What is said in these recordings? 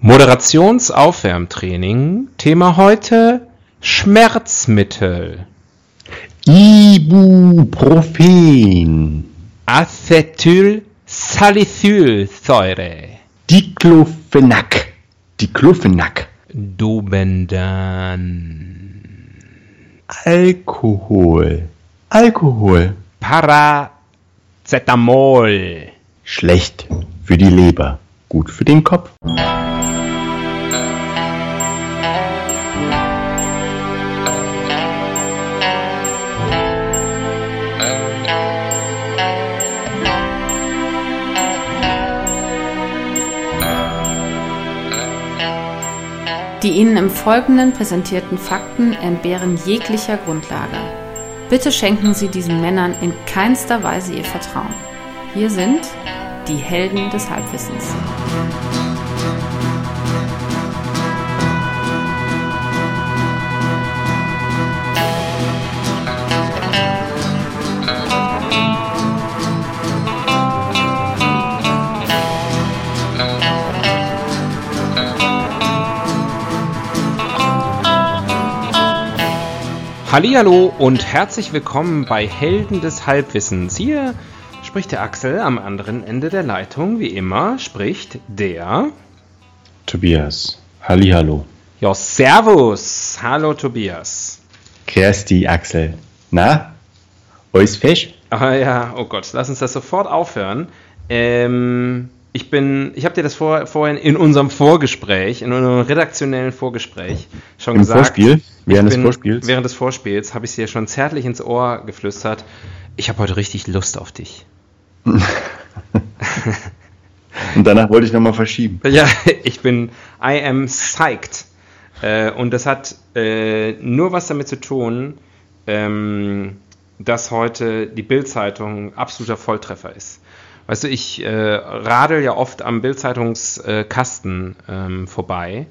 Moderationsaufwärmtraining. Thema heute Schmerzmittel. Ibuprofen. Acetylsalicylsäure. Diclofenac. Diclofenac. Dobendan. Alkohol. Alkohol. Paracetamol. Schlecht für die Leber. Gut für den Kopf. Die Ihnen im Folgenden präsentierten Fakten entbehren jeglicher Grundlage. Bitte schenken Sie diesen Männern in keinster Weise Ihr Vertrauen. Hier sind die Helden des Halbwissens. Hallihallo und herzlich willkommen bei Helden des Halbwissens. Hier spricht der Axel am anderen Ende der Leitung. Wie immer spricht der Tobias. Hallihallo. Ja, Servus. Hallo Tobias. Kersti, Axel. Na? Alles fesch? Ah ja, oh Gott, lass uns das sofort aufhören. Ähm, ich bin, ich habe dir das vor, vorhin in unserem Vorgespräch, in unserem redaktionellen Vorgespräch schon Im gesagt. Vorspiel? Während Ich des Vorspiels? Während des Vorspiels habe ich dir schon zärtlich ins Ohr geflüstert. Ich habe heute richtig Lust auf dich. Und danach wollte ich nochmal verschieben. Ja, ich bin, I am psyched. Äh, und das hat äh, nur was damit zu tun, ähm, dass heute die Bild-Zeitung absoluter Volltreffer ist. Weißt du, ich äh, radel ja oft am Bild-Zeitungskasten ähm, vorbei,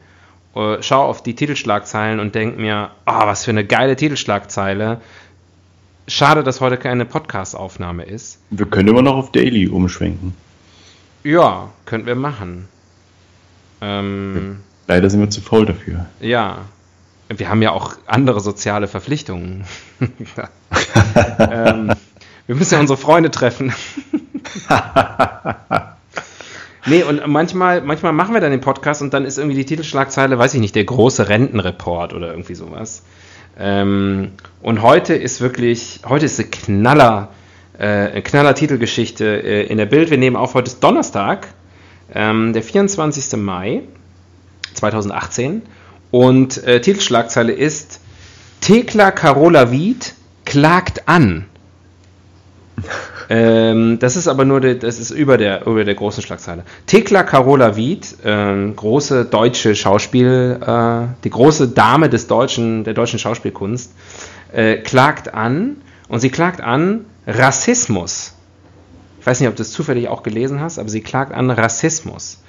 äh, schaue auf die Titelschlagzeilen und denke mir, ah, was für eine geile Titelschlagzeile. Schade, dass heute keine Podcast-Aufnahme ist. Wir können immer noch auf Daily umschwenken. Ja, könnten wir machen. Ähm, Leider sind wir zu faul dafür. Ja, wir haben ja auch andere soziale Verpflichtungen. ähm, wir müssen ja unsere Freunde treffen. nee, und manchmal, manchmal machen wir dann den Podcast und dann ist irgendwie die Titelschlagzeile, weiß ich nicht, der große Rentenreport oder irgendwie sowas. Ähm, und heute ist wirklich, heute ist eine Knaller, äh, eine Knaller Titelgeschichte äh, in der Bild. Wir nehmen auf, heute ist Donnerstag, ähm, der 24. Mai 2018. Und äh, Titelschlagzeile ist Thekla Carola Wied klagt an. ähm, das ist aber nur, das ist über der, über der großen Schlagzeile. Thekla Carola Wied, ähm, große deutsche Schauspiel, äh, die große Dame des deutschen, der deutschen Schauspielkunst, äh, klagt an und sie klagt an Rassismus. Ich weiß nicht, ob du es zufällig auch gelesen hast, aber sie klagt an Rassismus.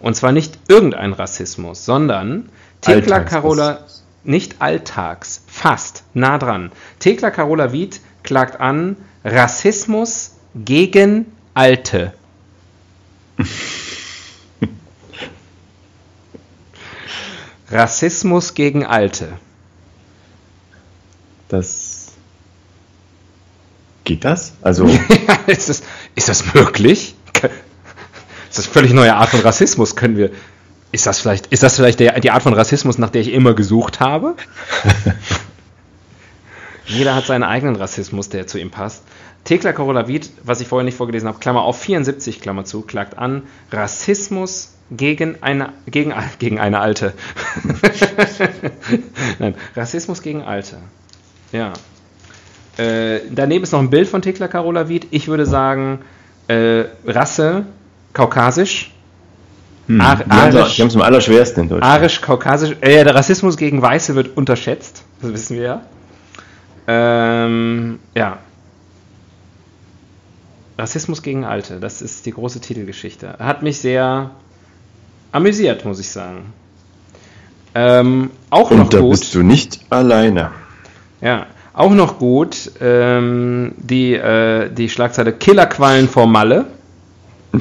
Und zwar nicht irgendein Rassismus, sondern Thekla Carola, nicht alltags, fast, nah dran. Thekla Carola Wied klagt an Rassismus gegen Alte. Rassismus gegen Alte. Das. Geht das? Also. ist, das, ist das möglich? Ist das völlig neue Art von Rassismus? Können wir. Ist das vielleicht, ist das vielleicht der, die Art von Rassismus, nach der ich immer gesucht habe? Jeder hat seinen eigenen Rassismus, der zu ihm passt. Thekla Korolavit, was ich vorher nicht vorgelesen habe, Klammer auf 74, Klammer zu, klagt an Rassismus gegen eine, gegen, gegen eine Alte. Nein, Rassismus gegen Alte. Ja. Äh, daneben ist noch ein Bild von Thekla Korolavit. Ich würde sagen, äh, Rasse, kaukasisch. Hm. Ar die haben es am allerschwersten in Deutschland. Arisch, kaukasisch. Äh, der Rassismus gegen Weiße wird unterschätzt. Das wissen wir ja. Ähm, ja. Rassismus gegen Alte, das ist die große Titelgeschichte. Hat mich sehr amüsiert, muss ich sagen. Ähm, auch Und noch da gut. bist du nicht alleine. Ja, auch noch gut ähm, die, äh, die Schlagzeile Killerquallen vor Malle.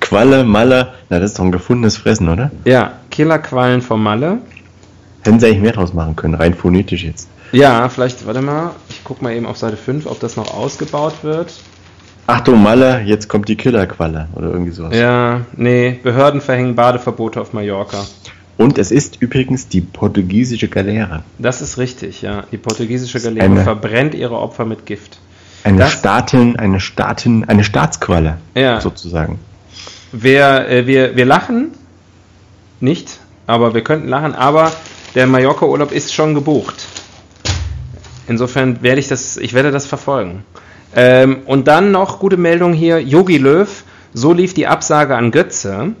Qualle, Malle, na das ist doch ein gefundenes Fressen, oder? Ja, Killerquallen vom Malle. Hätten sie eigentlich mehr draus machen können, rein phonetisch jetzt. Ja, vielleicht, warte mal, guck mal eben auf Seite 5, ob das noch ausgebaut wird. Achtung, Malle, jetzt kommt die Killerqualle oder irgendwie sowas. Ja, nee, Behörden verhängen Badeverbote auf Mallorca. Und es ist übrigens die portugiesische Galeere. Das ist richtig, ja. Die portugiesische Galeere Eine- verbrennt ihre Opfer mit Gift. Eine Das- Staatin, eine Staatin, eine Staatsqualle, Ja. sozusagen. Wir, äh, wir, wir lachen nicht, aber wir könnten lachen, aber der Mallorca-Urlaub ist schon gebucht. Insofern werde ich das, ich werde das verfolgen. Ähm, und dann noch gute Meldung hier, Yogi Löw, so lief die Absage an Götze.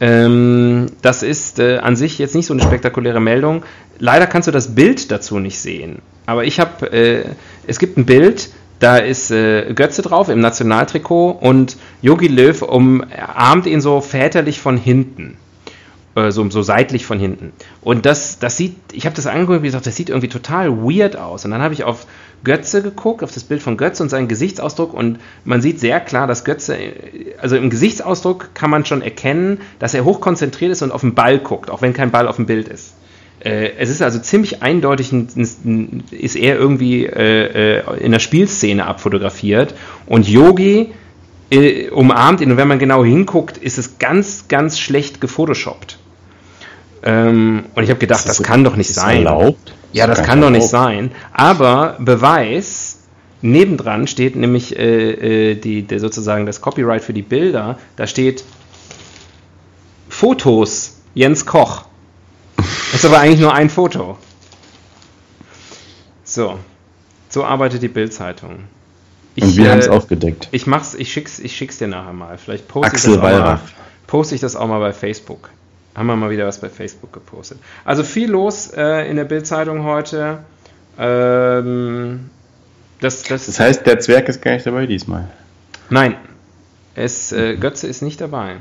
Ähm, das ist äh, an sich jetzt nicht so eine spektakuläre Meldung. Leider kannst du das Bild dazu nicht sehen. Aber ich habe, äh, es gibt ein Bild, da ist äh, Götze drauf im Nationaltrikot und Yogi Löw umarmt ihn so väterlich von hinten. Äh, so, so seitlich von hinten. Und das, das sieht, ich habe das angeguckt und gesagt, das sieht irgendwie total weird aus. Und dann habe ich auf Götze geguckt, auf das Bild von Götze und seinen Gesichtsausdruck und man sieht sehr klar, dass Götze, äh, also im Gesichtsausdruck kann man schon erkennen, dass er hochkonzentriert ist und auf den Ball guckt, auch wenn kein Ball auf dem Bild ist. Äh, es ist also ziemlich eindeutig, ein- ein- ist er irgendwie in der Spielszene abfotografiert und Yogi umarmt ihn und wenn man genau hinguckt, ist es ganz, ganz schlecht gefotoshoppt. Ähm, und ich habe gedacht, das, so- kann doch nicht ist das sein. erlaubt? Ja, das Ist kann doch nicht sein. Aber Beweis, nebendran steht nämlich äh, äh, die, der, sozusagen das Copyright für die Bilder. Da steht Fotos Jens Koch. Das ist aber eigentlich nur ein Foto. So. So arbeitet die Bildzeitung. Ich, Und wir haben es äh, aufgedeckt. ich mach's, ich schick's, ich schick's dir nachher mal. Vielleicht poste ich, Axel das auch mal, Wallraff. poste ich das auch mal bei Facebook. Haben wir mal wieder was bei Facebook gepostet. Also viel los äh, in der Bildzeitung heute. Ähm, das, das, Das heißt, der Zwerg ist gar nicht dabei diesmal. nein, es, äh, Götze ist nicht dabei.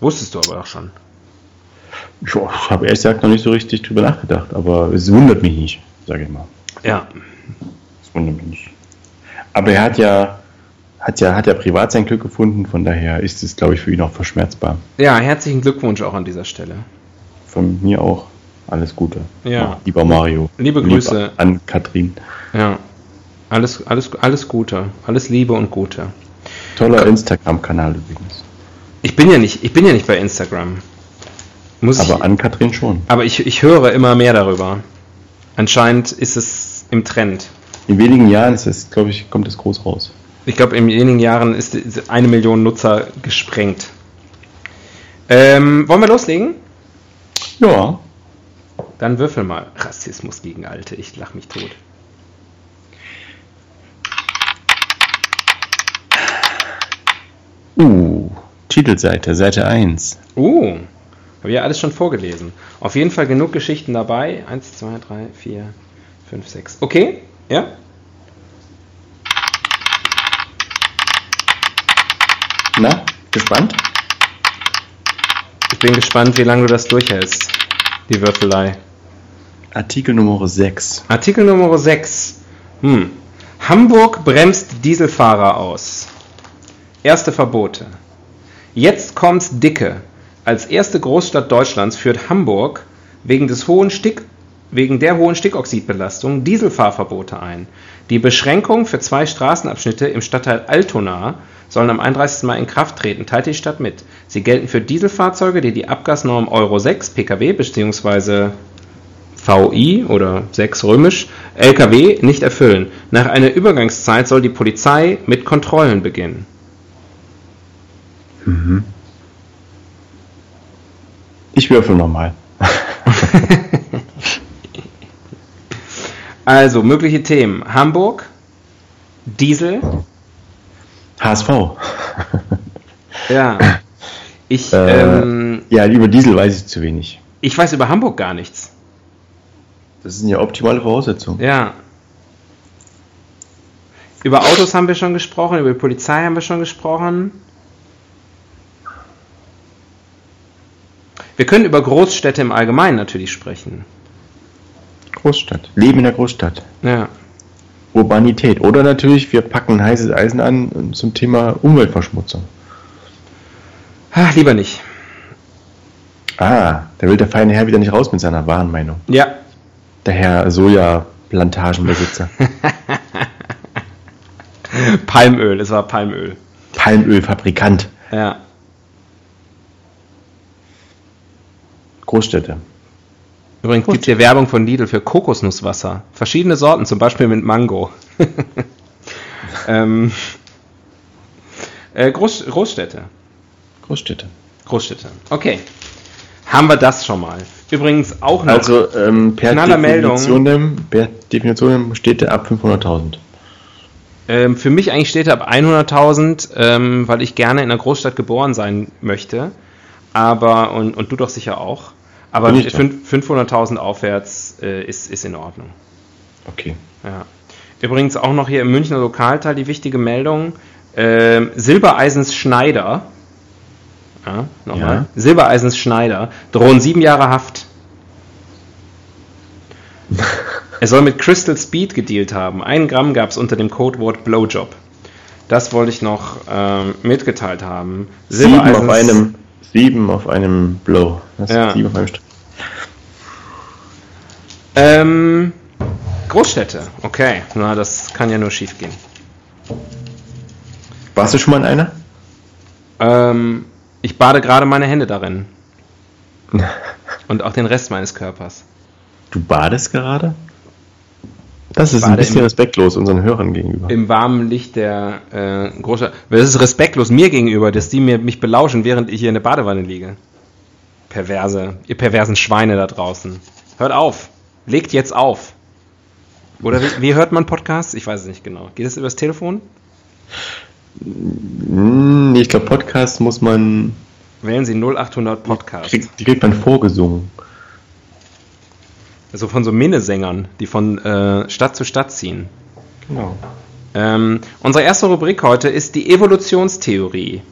Wusstest du aber auch schon. Ich habe ehrlich gesagt noch nicht so richtig drüber nachgedacht, aber es wundert mich nicht, sage ich mal. Ja, Es wundert mich nicht. Aber er hat ja, hat ja, hat ja privat sein Glück gefunden, von daher ist es, glaube ich, für ihn auch verschmerzbar. ja, herzlichen Glückwunsch auch an dieser Stelle. Von mir auch alles Gute. Ja. Lieber Mario. Liebe Grüße. an Katrin. Ja, alles, alles, alles Gute, alles Liebe und Gute. Toller Instagram-Kanal übrigens. Ich bin ja nicht, ich bin ja nicht bei Instagram. Muss ich, Aber an Katrin schon. Aber ich, ich höre immer mehr darüber. Anscheinend ist es im Trend. In wenigen Jahren ist es, glaube ich, kommt es groß raus. Ich glaube, in wenigen Jahren ist eine Million Nutzer gesprengt. Ähm, wollen wir loslegen? Ja. Dann würfel mal. Rassismus gegen Alte. Ich lach mich tot. Uh, Titelseite, Seite 1. Uh, habe ja alles schon vorgelesen. Auf jeden Fall genug Geschichten dabei. Eins, zwei, drei, vier, fünf, sechs. Okay? Ja? Na, gespannt? Ich bin gespannt, wie lange du das durchhältst. Die Würfelei. Artikel Nummer 6. Artikel Nummer 6. Hm. Hamburg bremst Dieselfahrer aus. Erste Verbote. Jetzt kommt's dicke. Als erste Großstadt Deutschlands führt Hamburg wegen, des hohen Stick, wegen der hohen Stickoxidbelastung Dieselfahrverbote ein. Die Beschränkung für zwei Straßenabschnitte im Stadtteil Altona sollen am 31. Mai in Kraft treten, teilte die Stadt mit. Sie gelten für Dieselfahrzeuge, die die Abgasnorm Euro 6 Pkw bzw. VI oder 6 römisch LKW nicht erfüllen. Nach einer Übergangszeit soll die Polizei mit Kontrollen beginnen. Ich würfel nochmal. Also, mögliche Themen. Hamburg, Diesel, HSV. ja. Ich, Äh, ähm, Ja, über Diesel weiß ich zu wenig. ich weiß über Hamburg gar nichts. Das sind ja optimale Voraussetzungen. Ja. Über Autos haben wir schon gesprochen, über die Polizei haben wir schon gesprochen. Wir können über Großstädte im Allgemeinen natürlich sprechen. Großstadt. Leben in der Großstadt. Ja. Urbanität. Oder natürlich, wir packen heißes Eisen an zum Thema Umweltverschmutzung. Ah, lieber nicht. Ah, da will der feine Herr wieder nicht raus mit seiner wahren Meinung. Ja. Der Herr Soja-Plantagenbesitzer. Palmöl, es war Palmöl. Palmölfabrikant. Ja. Großstädte. Übrigens gibt es hier Werbung von Lidl für Kokosnusswasser. Verschiedene Sorten, zum Beispiel mit Mango. ähm, äh, Groß, Großstädte. Großstädte. Großstädte. Okay. Haben wir das schon mal. Übrigens auch noch. Also ähm, per, Knaller Meldung. Definition, per Definition steht der ab 500.000. Ähm, für mich eigentlich steht er ab 100.000, ähm, weil ich gerne in einer Großstadt geboren sein möchte. Aber, und, und du doch sicher auch. Aber Bin ich doch. fünf- 500.000 aufwärts äh, ist, ist in Ordnung. Okay. Ja. Übrigens auch noch hier im Münchner Lokalteil die wichtige Meldung: ähm, Silbereisens Schneider. Ja, nochmal. Ja. Silbereisens Schneider drohen sieben Jahre Haft. er soll mit Crystal Speed gedealt haben. Ein Gramm gab es unter dem Codewort Blowjob. Das wollte ich noch ähm, mitgeteilt haben. Sieben auf Silbereisens- einem, sieben auf einem Blow. Das Ja. sieben auf einem Strich. Ähm, Großstädte. Okay, na, das kann ja nur schief gehen. Warst du schon mal in einer? Ähm, ich bade gerade meine Hände darin. Und auch den Rest meines Körpers. Du badest gerade? Das ist ein bisschen im- respektlos unseren Hörern gegenüber. Im warmen Licht der äh, Großstadt. Das ist respektlos mir gegenüber, dass die mir, mich belauschen, während ich hier in der Badewanne liege. Perverse, ihr perversen Schweine da draußen. Hört auf. Legt jetzt auf. Oder wie, wie hört man Podcasts? Ich weiß es nicht genau. Geht es übers Telefon? Hm, ich glaube, Podcast muss man, Wählen Sie 0800 Podcast. kriegt, die kriegt man vorgesungen. Also von so Minnesängern, die von äh, Stadt zu Stadt ziehen. Genau. Ähm, unsere erste Rubrik heute ist die Evolutionstheorie.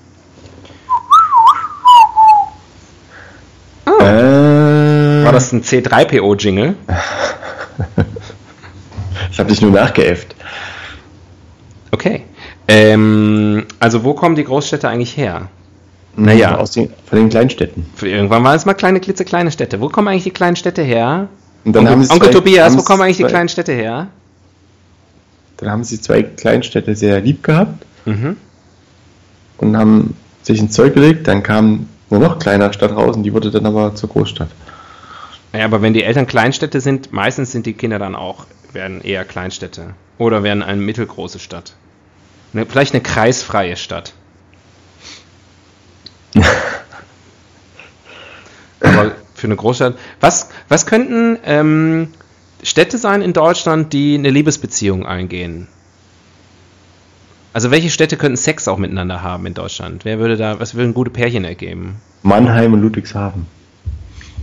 Äh, War das ein C3PO-Jingle? Ich habe dich nur nachgeäfft. Okay. Ähm, also wo kommen die Großstädte eigentlich her? Naja. Aus den, von den Kleinstädten. Für irgendwann waren es mal kleine, klitzekleine Städte. Wo kommen eigentlich die kleinen Städte her? Und dann Onkel, haben sie Onkel zwei- Tobias, wo kommen eigentlich die zwei- kleinen Städte her? Dann haben sie zwei Kleinstädte sehr lieb gehabt Mhm. und haben sich ins Zeug gelegt. Dann kam eine noch kleinere Stadt raus und die wurde dann aber zur Großstadt. Ja, aber wenn die Eltern Kleinstädte sind, meistens sind die Kinder dann auch, werden eher Kleinstädte. Oder werden eine mittelgroße Stadt. Ne, vielleicht eine kreisfreie Stadt. aber für eine Großstadt. Was, was könnten ähm, Städte sein in Deutschland, die eine Liebesbeziehung eingehen? Also welche Städte könnten Sex auch miteinander haben in Deutschland? Wer würde da, was würden gute Pärchen ergeben? Mannheim und Ludwigshafen.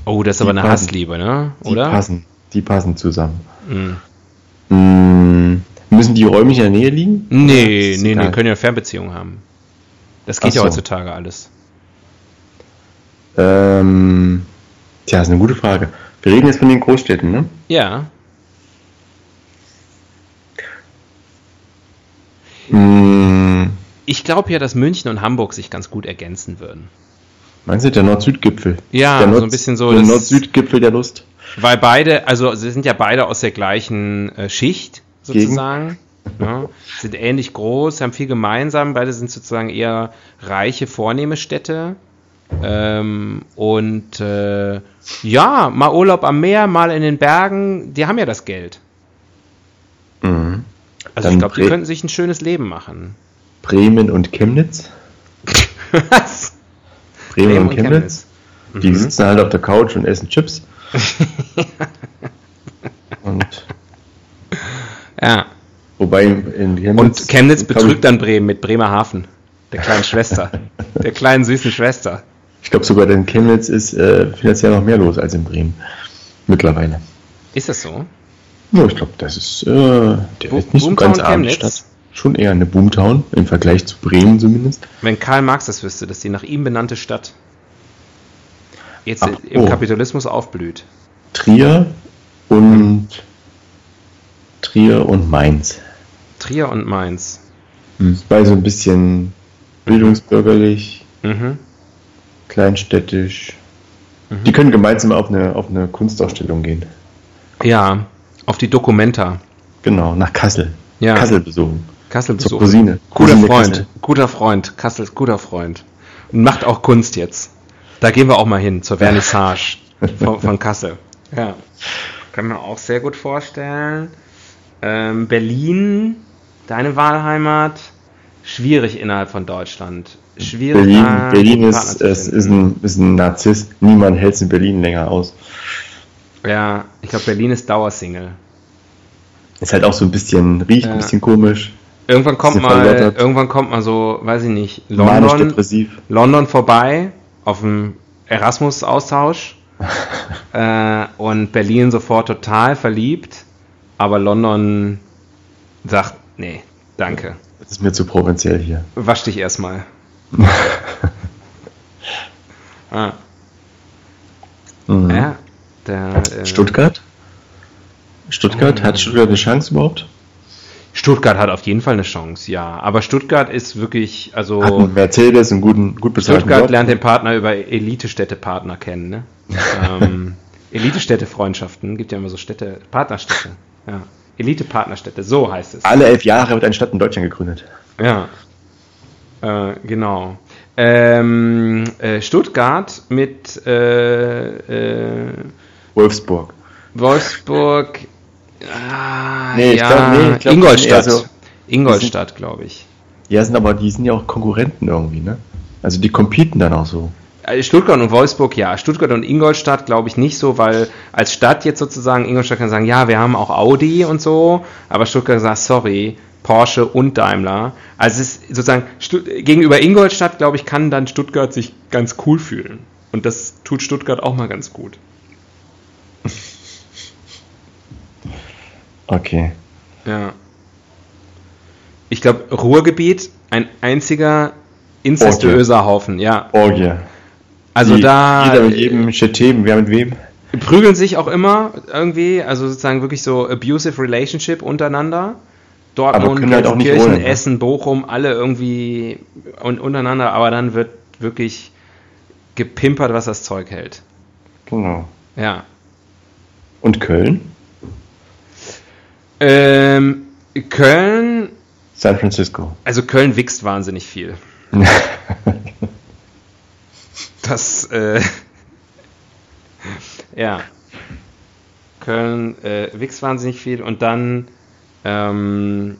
Oh, das ist Die aber eine passen. Hassliebe, ne? Die Oder? passen. Die passen zusammen. Mhm. Hm, müssen die räumlich in der Nähe liegen? Nee, nee, nee, können ja Fernbeziehungen haben. Das geht Ach ja so. heutzutage alles. Ähm, tja, ist eine gute Frage. Wir reden jetzt von den Großstädten, ne? Ja. Hm, Ich glaube ja, dass München und Hamburg sich ganz gut ergänzen würden. meinst du der Nord-Süd-Gipfel? Ja, der so Nord- ein bisschen so, Der Nord-Süd-Gipfel der Lust. Weil beide, also sie sind ja beide aus der gleichen äh, Schicht sozusagen. Ja, sind ähnlich groß, haben viel gemeinsam. Beide sind sozusagen eher reiche, vornehme Städte. Ähm, und äh, ja, mal Urlaub am Meer, mal in den Bergen. Die haben ja das Geld. Mhm. Also Dann ich glaube, die könnten sich ein schönes Leben machen. Bremen und Chemnitz. Was? Bremen, Bremen und und Chemnitz. Die Mhm. sitzen halt auf der Couch und essen Chips. und Ja. wobei in Chemnitz. Und Chemnitz betrügt dann Bremen mit Bremerhaven. Der kleinen Schwester. der kleinen süßen Schwester. Ich glaube sogar, in Chemnitz ist äh, finanziell noch mehr los als in Bremen. Mittlerweile. Ist das so? Ja, ich glaube, das ist, äh, der Bo- ist nicht so Boomtown ganz arm, die Chemnitz? Stadt. Schon eher eine Boomtown im Vergleich zu Bremen zumindest. Wenn Karl Marx das wüsste, dass die nach ihm benannte Stadt jetzt Ach, im oh. Kapitalismus aufblüht. Trier und Trier und Mainz. Trier und Mainz. Weil so ein bisschen bildungsbürgerlich Mhm. Kleinstädtisch. Die können gemeinsam auf eine, auf eine Kunstausstellung gehen. Ja, auf die Dokumenta. Genau, nach Kassel. Ja. Kassel besuchen. Kassel Zur besuchen. Cousine. Guter Cousine Freund, Kassel. guter Freund, Kassel ist guter Freund. Und macht auch Kunst jetzt. Da gehen wir auch mal hin, zur Vernissage von, von Kassel. Ja. Kann man auch sehr gut vorstellen. Ähm, Berlin, deine Wahlheimat, schwierig innerhalb von Deutschland. Schwierig. Berlin, da Berlin ist, ist, ist, ein, ist ein Narzisst. Niemand hält es in Berlin länger aus. Ja, ich glaube, Berlin ist Dauersingle. Ist halt auch so ein bisschen, riecht Ja. ein bisschen komisch. Irgendwann kommt mal, verlottert. irgendwann kommt mal so, weiß ich nicht, London. London vorbei auf dem Erasmus-Austausch äh, und Berlin sofort total verliebt, aber London sagt, nee, danke, Das ist mir zu provinziell hier. wasch dich erstmal. ah, Mhm. ja, der, äh, Stuttgart? Stuttgart? Hat Stuttgart eine Chance überhaupt? Stuttgart hat auf jeden Fall eine Chance, ja, aber Stuttgart ist wirklich, also Hat einen Mercedes, einen guten, gut bezahlten Stuttgart Job. lernt den Partner über Elite-Städte-Partner kennen, ne? ähm, Elite-Städte-Freundschaften, gibt ja immer so Städte, Partnerstädte. Ja. Elite-Partnerstädte, so heißt es. Alle elf Jahre wird eine Stadt in Deutschland gegründet. Ja. Äh, genau. Ähm, äh, Stuttgart mit äh, äh, Wolfsburg. Wolfsburg. Ah, Nee, ich ja, glaub- nee, ich glaub, Ingolstadt. so- Ingolstadt, glaube ich. Ja, sind aber, die sind ja auch Konkurrenten irgendwie, ne? Also die competen dann auch so. Also Stuttgart und Wolfsburg, ja. Stuttgart und Ingolstadt glaube ich nicht so, weil als Stadt jetzt sozusagen, Ingolstadt kann sagen, ja, wir haben auch Audi und so, aber Stuttgart sagt, sorry, Porsche und Daimler. Also es ist sozusagen, Stutt gegenüber Ingolstadt, glaube ich, kann dann Stuttgart sich ganz cool fühlen. Und das tut Stuttgart auch mal ganz gut. Okay. Ja. Ich glaube, Ruhrgebiet, ein einziger incestuöser Haufen, ja. Orgie. Also Die- da Jeder mit jedem Chetem, wer mit wem? prügeln sich auch immer irgendwie, also sozusagen wirklich so abusive relationship untereinander. Dortmund, halt auch Gelsenkirchen, ohne, ne? Essen, Bochum, alle irgendwie un untereinander, aber dann wird wirklich gepimpert, was das Zeug hält. Genau. Ja. Und Köln? Ähm, Köln, San Francisco. also Köln wächst wahnsinnig viel. Das, äh, ja. Köln äh, wächst wahnsinnig viel und dann, ähm,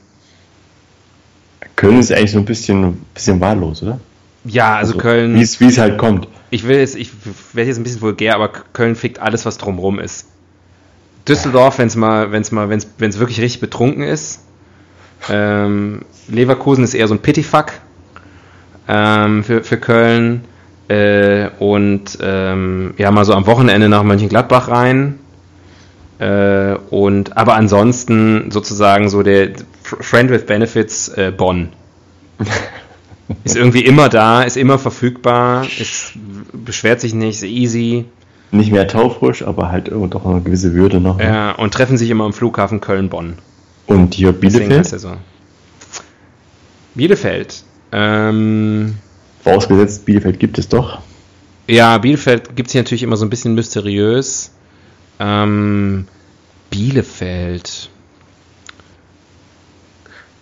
Köln ist eigentlich so ein bisschen, bisschen wahllos, oder? ja, also, Köln, Wie es, es halt kommt. ich will jetzt, ich werde jetzt ein bisschen vulgär, aber Köln fickt alles, was drumrum ist. Düsseldorf, wenn es mal, wenn es mal, wenn es wirklich richtig betrunken ist. Ähm, Leverkusen ist eher so ein Pityfuck ähm, für, für Köln. Äh, und ähm, ja, mal so am Wochenende nach Mönchengladbach rein. Äh, und aber ansonsten sozusagen so der Friend with Benefits äh, Bonn. Ist irgendwie immer da, ist immer verfügbar, ist, beschwert sich nicht, ist easy. Nicht mehr taufrisch, aber halt irgendwo doch eine gewisse Würde noch. ne? Ja, und treffen sich immer am Flughafen Köln-Bonn. Und hier Bielefeld. Bielefeld. Ähm, vorausgesetzt, Bielefeld gibt es doch. ja, Bielefeld gibt es hier natürlich immer so ein bisschen mysteriös. Ähm, Bielefeld.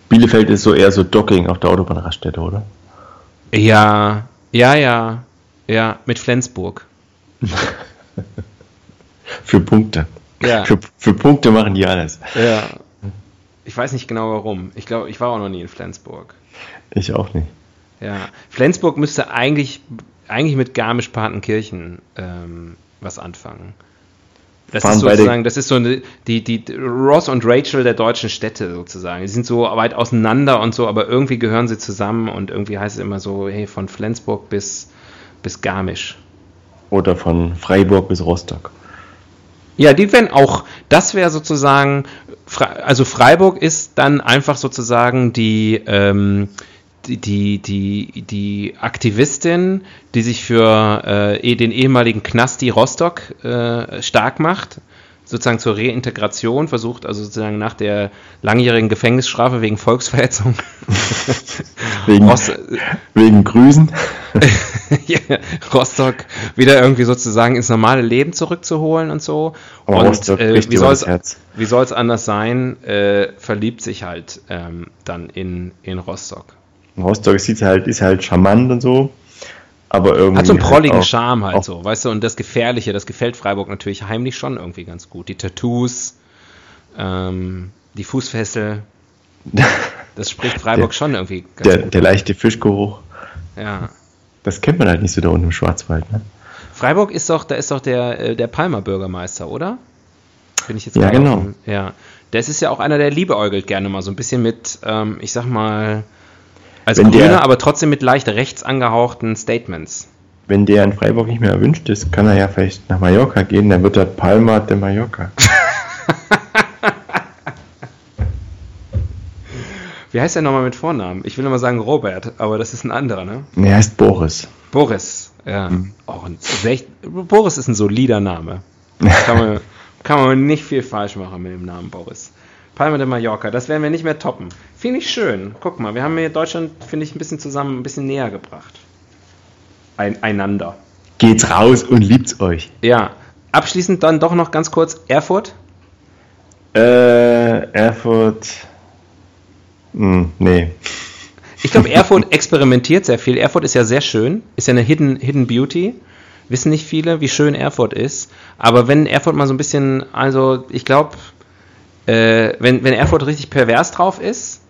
Bielefeld ist so eher so Docking auf der Autobahnraststätte, oder? Ja, ja, ja. Ja, mit Flensburg. Für Punkte. Ja. Für, für Punkte machen die alles. Ja. Ich weiß nicht genau warum. Ich glaube, ich war auch noch nie in Flensburg. Ich auch nicht. Ja. Flensburg müsste eigentlich, eigentlich mit Garmisch-Partenkirchen ähm, was anfangen. Das ist sozusagen, das ist so eine, die, die Ross und Rachel der deutschen Städte sozusagen. Die sind so weit auseinander und so, aber irgendwie gehören sie zusammen und irgendwie heißt es immer so, hey, von Flensburg bis, bis Garmisch. Oder von Freiburg bis Rostock. Ja, die wären auch, das wäre sozusagen, also Freiburg ist dann einfach sozusagen die, ähm, die, die, die, Aktivistin, die sich für äh, eh- den ehemaligen Knasti Rostock äh, stark macht. sozusagen zur Reintegration versucht, also sozusagen nach der langjährigen Gefängnisstrafe wegen Volksverhetzung. wegen, Rost wegen Grüßen. Rostock wieder irgendwie sozusagen ins normale Leben zurückzuholen und so. Aber und Rostock äh, wie soll es anders sein, äh, verliebt sich halt ähm, dann in, in Rostock. Rostock sieht halt, ist halt charmant und so. Aber irgendwie. Hat so einen halt prolligen auch- Charme halt so, weißt du, und das Gefährliche, das gefällt Freiburg natürlich heimlich schon irgendwie ganz gut. Die Tattoos, ähm, die Fußfessel, das spricht Freiburg Der- schon irgendwie ganz Der, gut. der leichte Fischgeruch. Ja. Das kennt man halt nicht so da unten im Schwarzwald, ne? Freiburg ist doch, da ist doch der, äh, der Palmer Bürgermeister, oder? Bin ich jetzt Ja, genau. dem- Ja. Das ist ja auch einer, der liebäugelt gerne mal so ein bisschen mit, ähm, ich sag mal, als Wenn Grüner, der- aber trotzdem mit leicht rechts angehauchten Statements. Wenn der in Freiburg nicht mehr erwünscht ist, kann er ja vielleicht nach Mallorca gehen, dann wird er Palma de Mallorca. Wie heißt der nochmal mit Vornamen? Ich will immer sagen Robert, aber das ist ein anderer, ne? Nee, er heißt Boris. Boris, ja. Mhm. Auch ein echt, Boris ist ein solider Name. Kann man, kann man nicht viel falsch machen mit dem Namen Boris. Palma de Mallorca, das werden wir nicht mehr toppen. Finde ich schön. Guck mal, wir haben hier Deutschland, finde ich, ein bisschen zusammen, ein bisschen näher gebracht. Ein, einander. Geht's raus und liebt's euch. Ja. Abschließend dann doch noch ganz kurz Erfurt. Äh, Erfurt. Hm, nee. Ich glaube, Erfurt experimentiert sehr viel. Erfurt ist ja sehr schön, ist ja eine Hidden, Hidden Beauty. Wissen nicht viele, wie schön Erfurt ist. Aber wenn Erfurt mal so ein bisschen, also ich glaube, äh, wenn, wenn Erfurt richtig pervers drauf ist,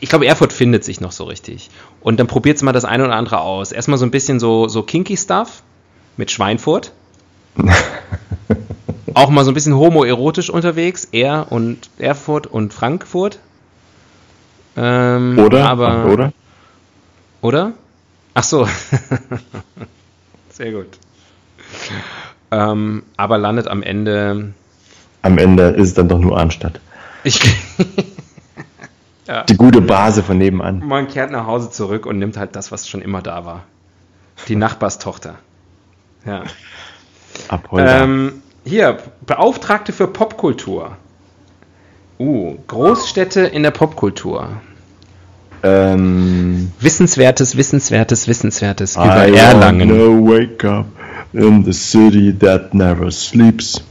ich glaube, Erfurt findet sich noch so richtig. Und dann probiert es mal das eine oder andere aus. Erstmal so ein bisschen so, so kinky Stuff mit Schweinfurt. Auch mal so ein bisschen homoerotisch unterwegs. Er und Erfurt und Frankfurt. Ähm, Oder? Aber, Oder? oder? Ach so. Sehr gut. Ähm, aber landet am Ende. Am Ende ist es dann doch nur Arnstadt. Ich, Die gute Base von nebenan. man kehrt nach Hause zurück und nimmt halt das, was schon immer da war. Die Nachbarstochter. Ja. Abholder. Ähm, hier, Beauftragte für Popkultur. Uh, Großstädte in der Popkultur. Ähm, Wissenswertes, wissenswertes, wissenswertes I über Erlangen. wanna wake up in the city that never sleeps.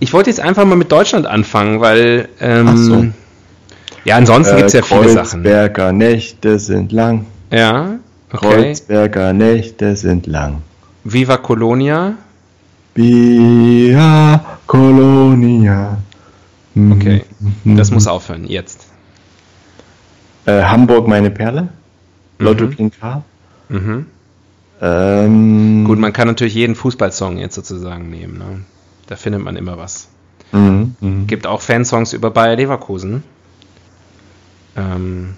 Ich wollte jetzt einfach mal mit Deutschland anfangen, weil ähm. Ja, ansonsten gibt es ja viele Sachen. Kreuzberger Nächte sind lang. Ja, okay. Kreuzberger Nächte sind lang. Viva Colonia. Via Colonia. Mhm. Okay, das muss aufhören, jetzt. Äh, Hamburg meine Perle. Lotto Mhm. King Karl. Mhm. Ähm, Gut, man kann natürlich jeden Fußballsong jetzt sozusagen nehmen. Ne? Da findet man immer was. mhm. Gibt auch Fansongs über Bayer Leverkusen. Ähm,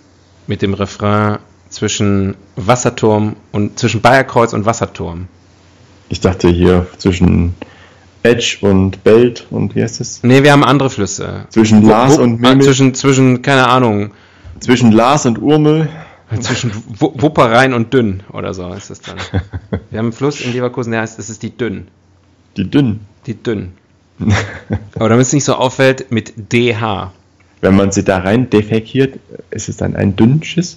mit dem Refrain zwischen Wasserturm und zwischen Bayerkreuz und Wasserturm. Ich dachte hier zwischen Edge und Belt und wie heißt es? Nee, wir haben andere Flüsse. Zwischen Wo- Lars und ah, Memel. zwischen, zwischen, keine Ahnung, Zwischen Lars und Urmel. zwischen Wu- Wupperrhein und Dünn oder so ist es dann. Wir haben einen Fluss in Leverkusen, der heißt, das ist die Dünn. Die Dünn. Die Dünn. Aber damit es nicht so auffällt, mit DH. Wenn man sie da rein defekiert, ist es dann ein Dünnschiss.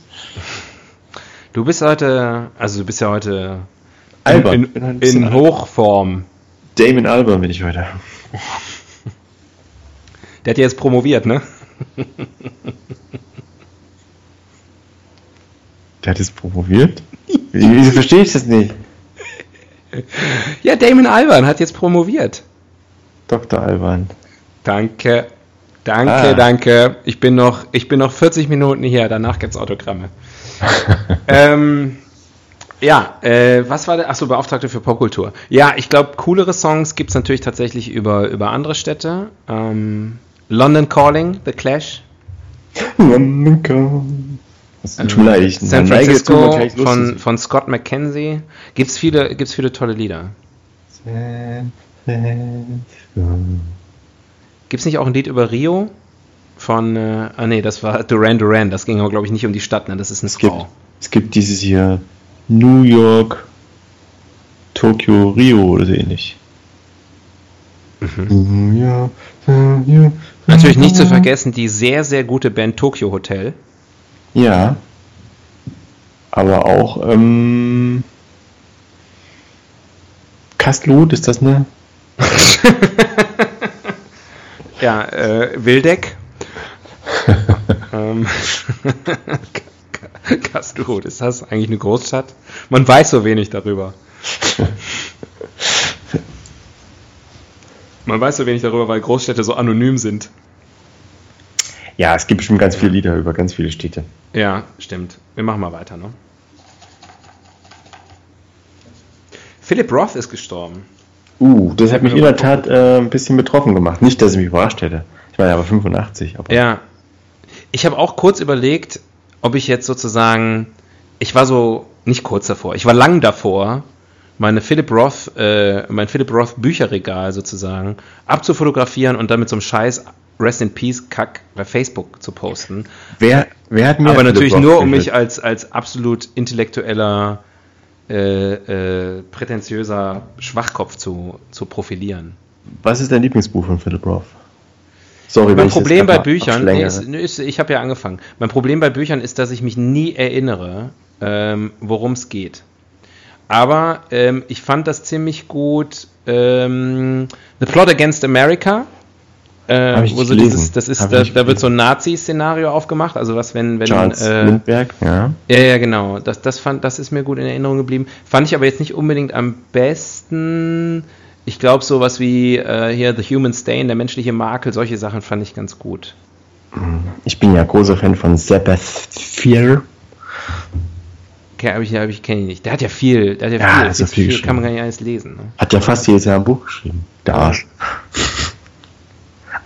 Du bist heute, also du bist ja heute Albern. in, in, in Hochform. Damon Albarn bin ich heute. Der hat ja jetzt promoviert, ne? Der hat jetzt promoviert? Wie- Wieso verstehe ich das nicht? Ja, Damon Alban hat jetzt promoviert. Dr. Alban. Danke. Danke, Ah. danke. Ich bin noch, ich bin noch 40 Minuten hier, danach gibt's Autogramme. ähm, ja, äh, was war der? Achso, Beauftragte für Popkultur. Ja, ich glaube, coolere Songs gibt's natürlich tatsächlich über, über andere Städte. Ähm, London Calling, The Clash. London Calling. Tut mir leid, San Francisco von, von Scott McKenzie. Gibt's viele, gibt's viele tolle Lieder. San Francisco. Gibt's nicht auch ein Lied über Rio? Von, äh, ah nee, das war Duran Duran. Das ging aber, glaube ich, nicht um die Stadt, ne? Das ist eine Es gibt, es gibt dieses hier New York, Tokio, Rio oder so ähnlich. Mhm. Ja, ja, Natürlich nicht zu vergessen die sehr, sehr gute Band Tokyo Hotel. Ja. Aber auch ähm, Kastlud, ist das eine? ja, äh, Wildeck. ähm, Kastelrot, ist das eigentlich eine Großstadt? Man weiß so wenig darüber. Man weiß so wenig darüber, weil Großstädte so anonym sind. Ja, es gibt schon ganz viele Lieder über ganz viele Städte. Ja, stimmt. Wir machen mal weiter, ne? Philip Roth ist gestorben. Uh, das hat mich in der Tat äh, ein bisschen betroffen gemacht. Nicht, dass ich mich überrascht hätte. Ich war ja aber 85. Aber ja. Ich habe auch kurz überlegt, ob ich jetzt sozusagen, ich war so nicht kurz davor, ich war lang davor, meine Philip Roth, äh, mein Philip Roth Bücherregal sozusagen abzufotografieren und dann mit so einem Scheiß Rest in Peace Kack bei Facebook zu posten. Wer, wer hat mir Aber natürlich nur, um mich als, als absolut intellektueller, äh, äh, prätentiöser Schwachkopf zu, zu profilieren. Was ist dein Lieblingsbuch von Philip Roth? Sorry, mein Problem bei Büchern ist, ist, ich habe ja angefangen. Mein Problem bei Büchern ist, dass ich mich nie erinnere, ähm, worum es geht. Aber ähm, ich fand das ziemlich gut. Ähm, The Plot Against America. Äh, wo so dieses, das ist, da, da, wird so ein Nazi-Szenario aufgemacht, also was wenn, wenn Charles äh, Lindbergh, ja. Ja, ja, genau. Das, das fand, das ist mir gut in Erinnerung geblieben. Fand ich aber jetzt nicht unbedingt am besten. Ich glaube, sowas wie äh, hier The Human Stain, der menschliche Makel, solche Sachen fand ich ganz gut. Ich bin ja großer Fan von Sebastian. Okay, aber ich, hab ich kenne ihn nicht. Der hat ja viel, der hat ja, ja viel, viel, viel kann man gar nicht alles lesen. Ne? Hat ja fast jedes Jahr ein Buch geschrieben. Der Arsch.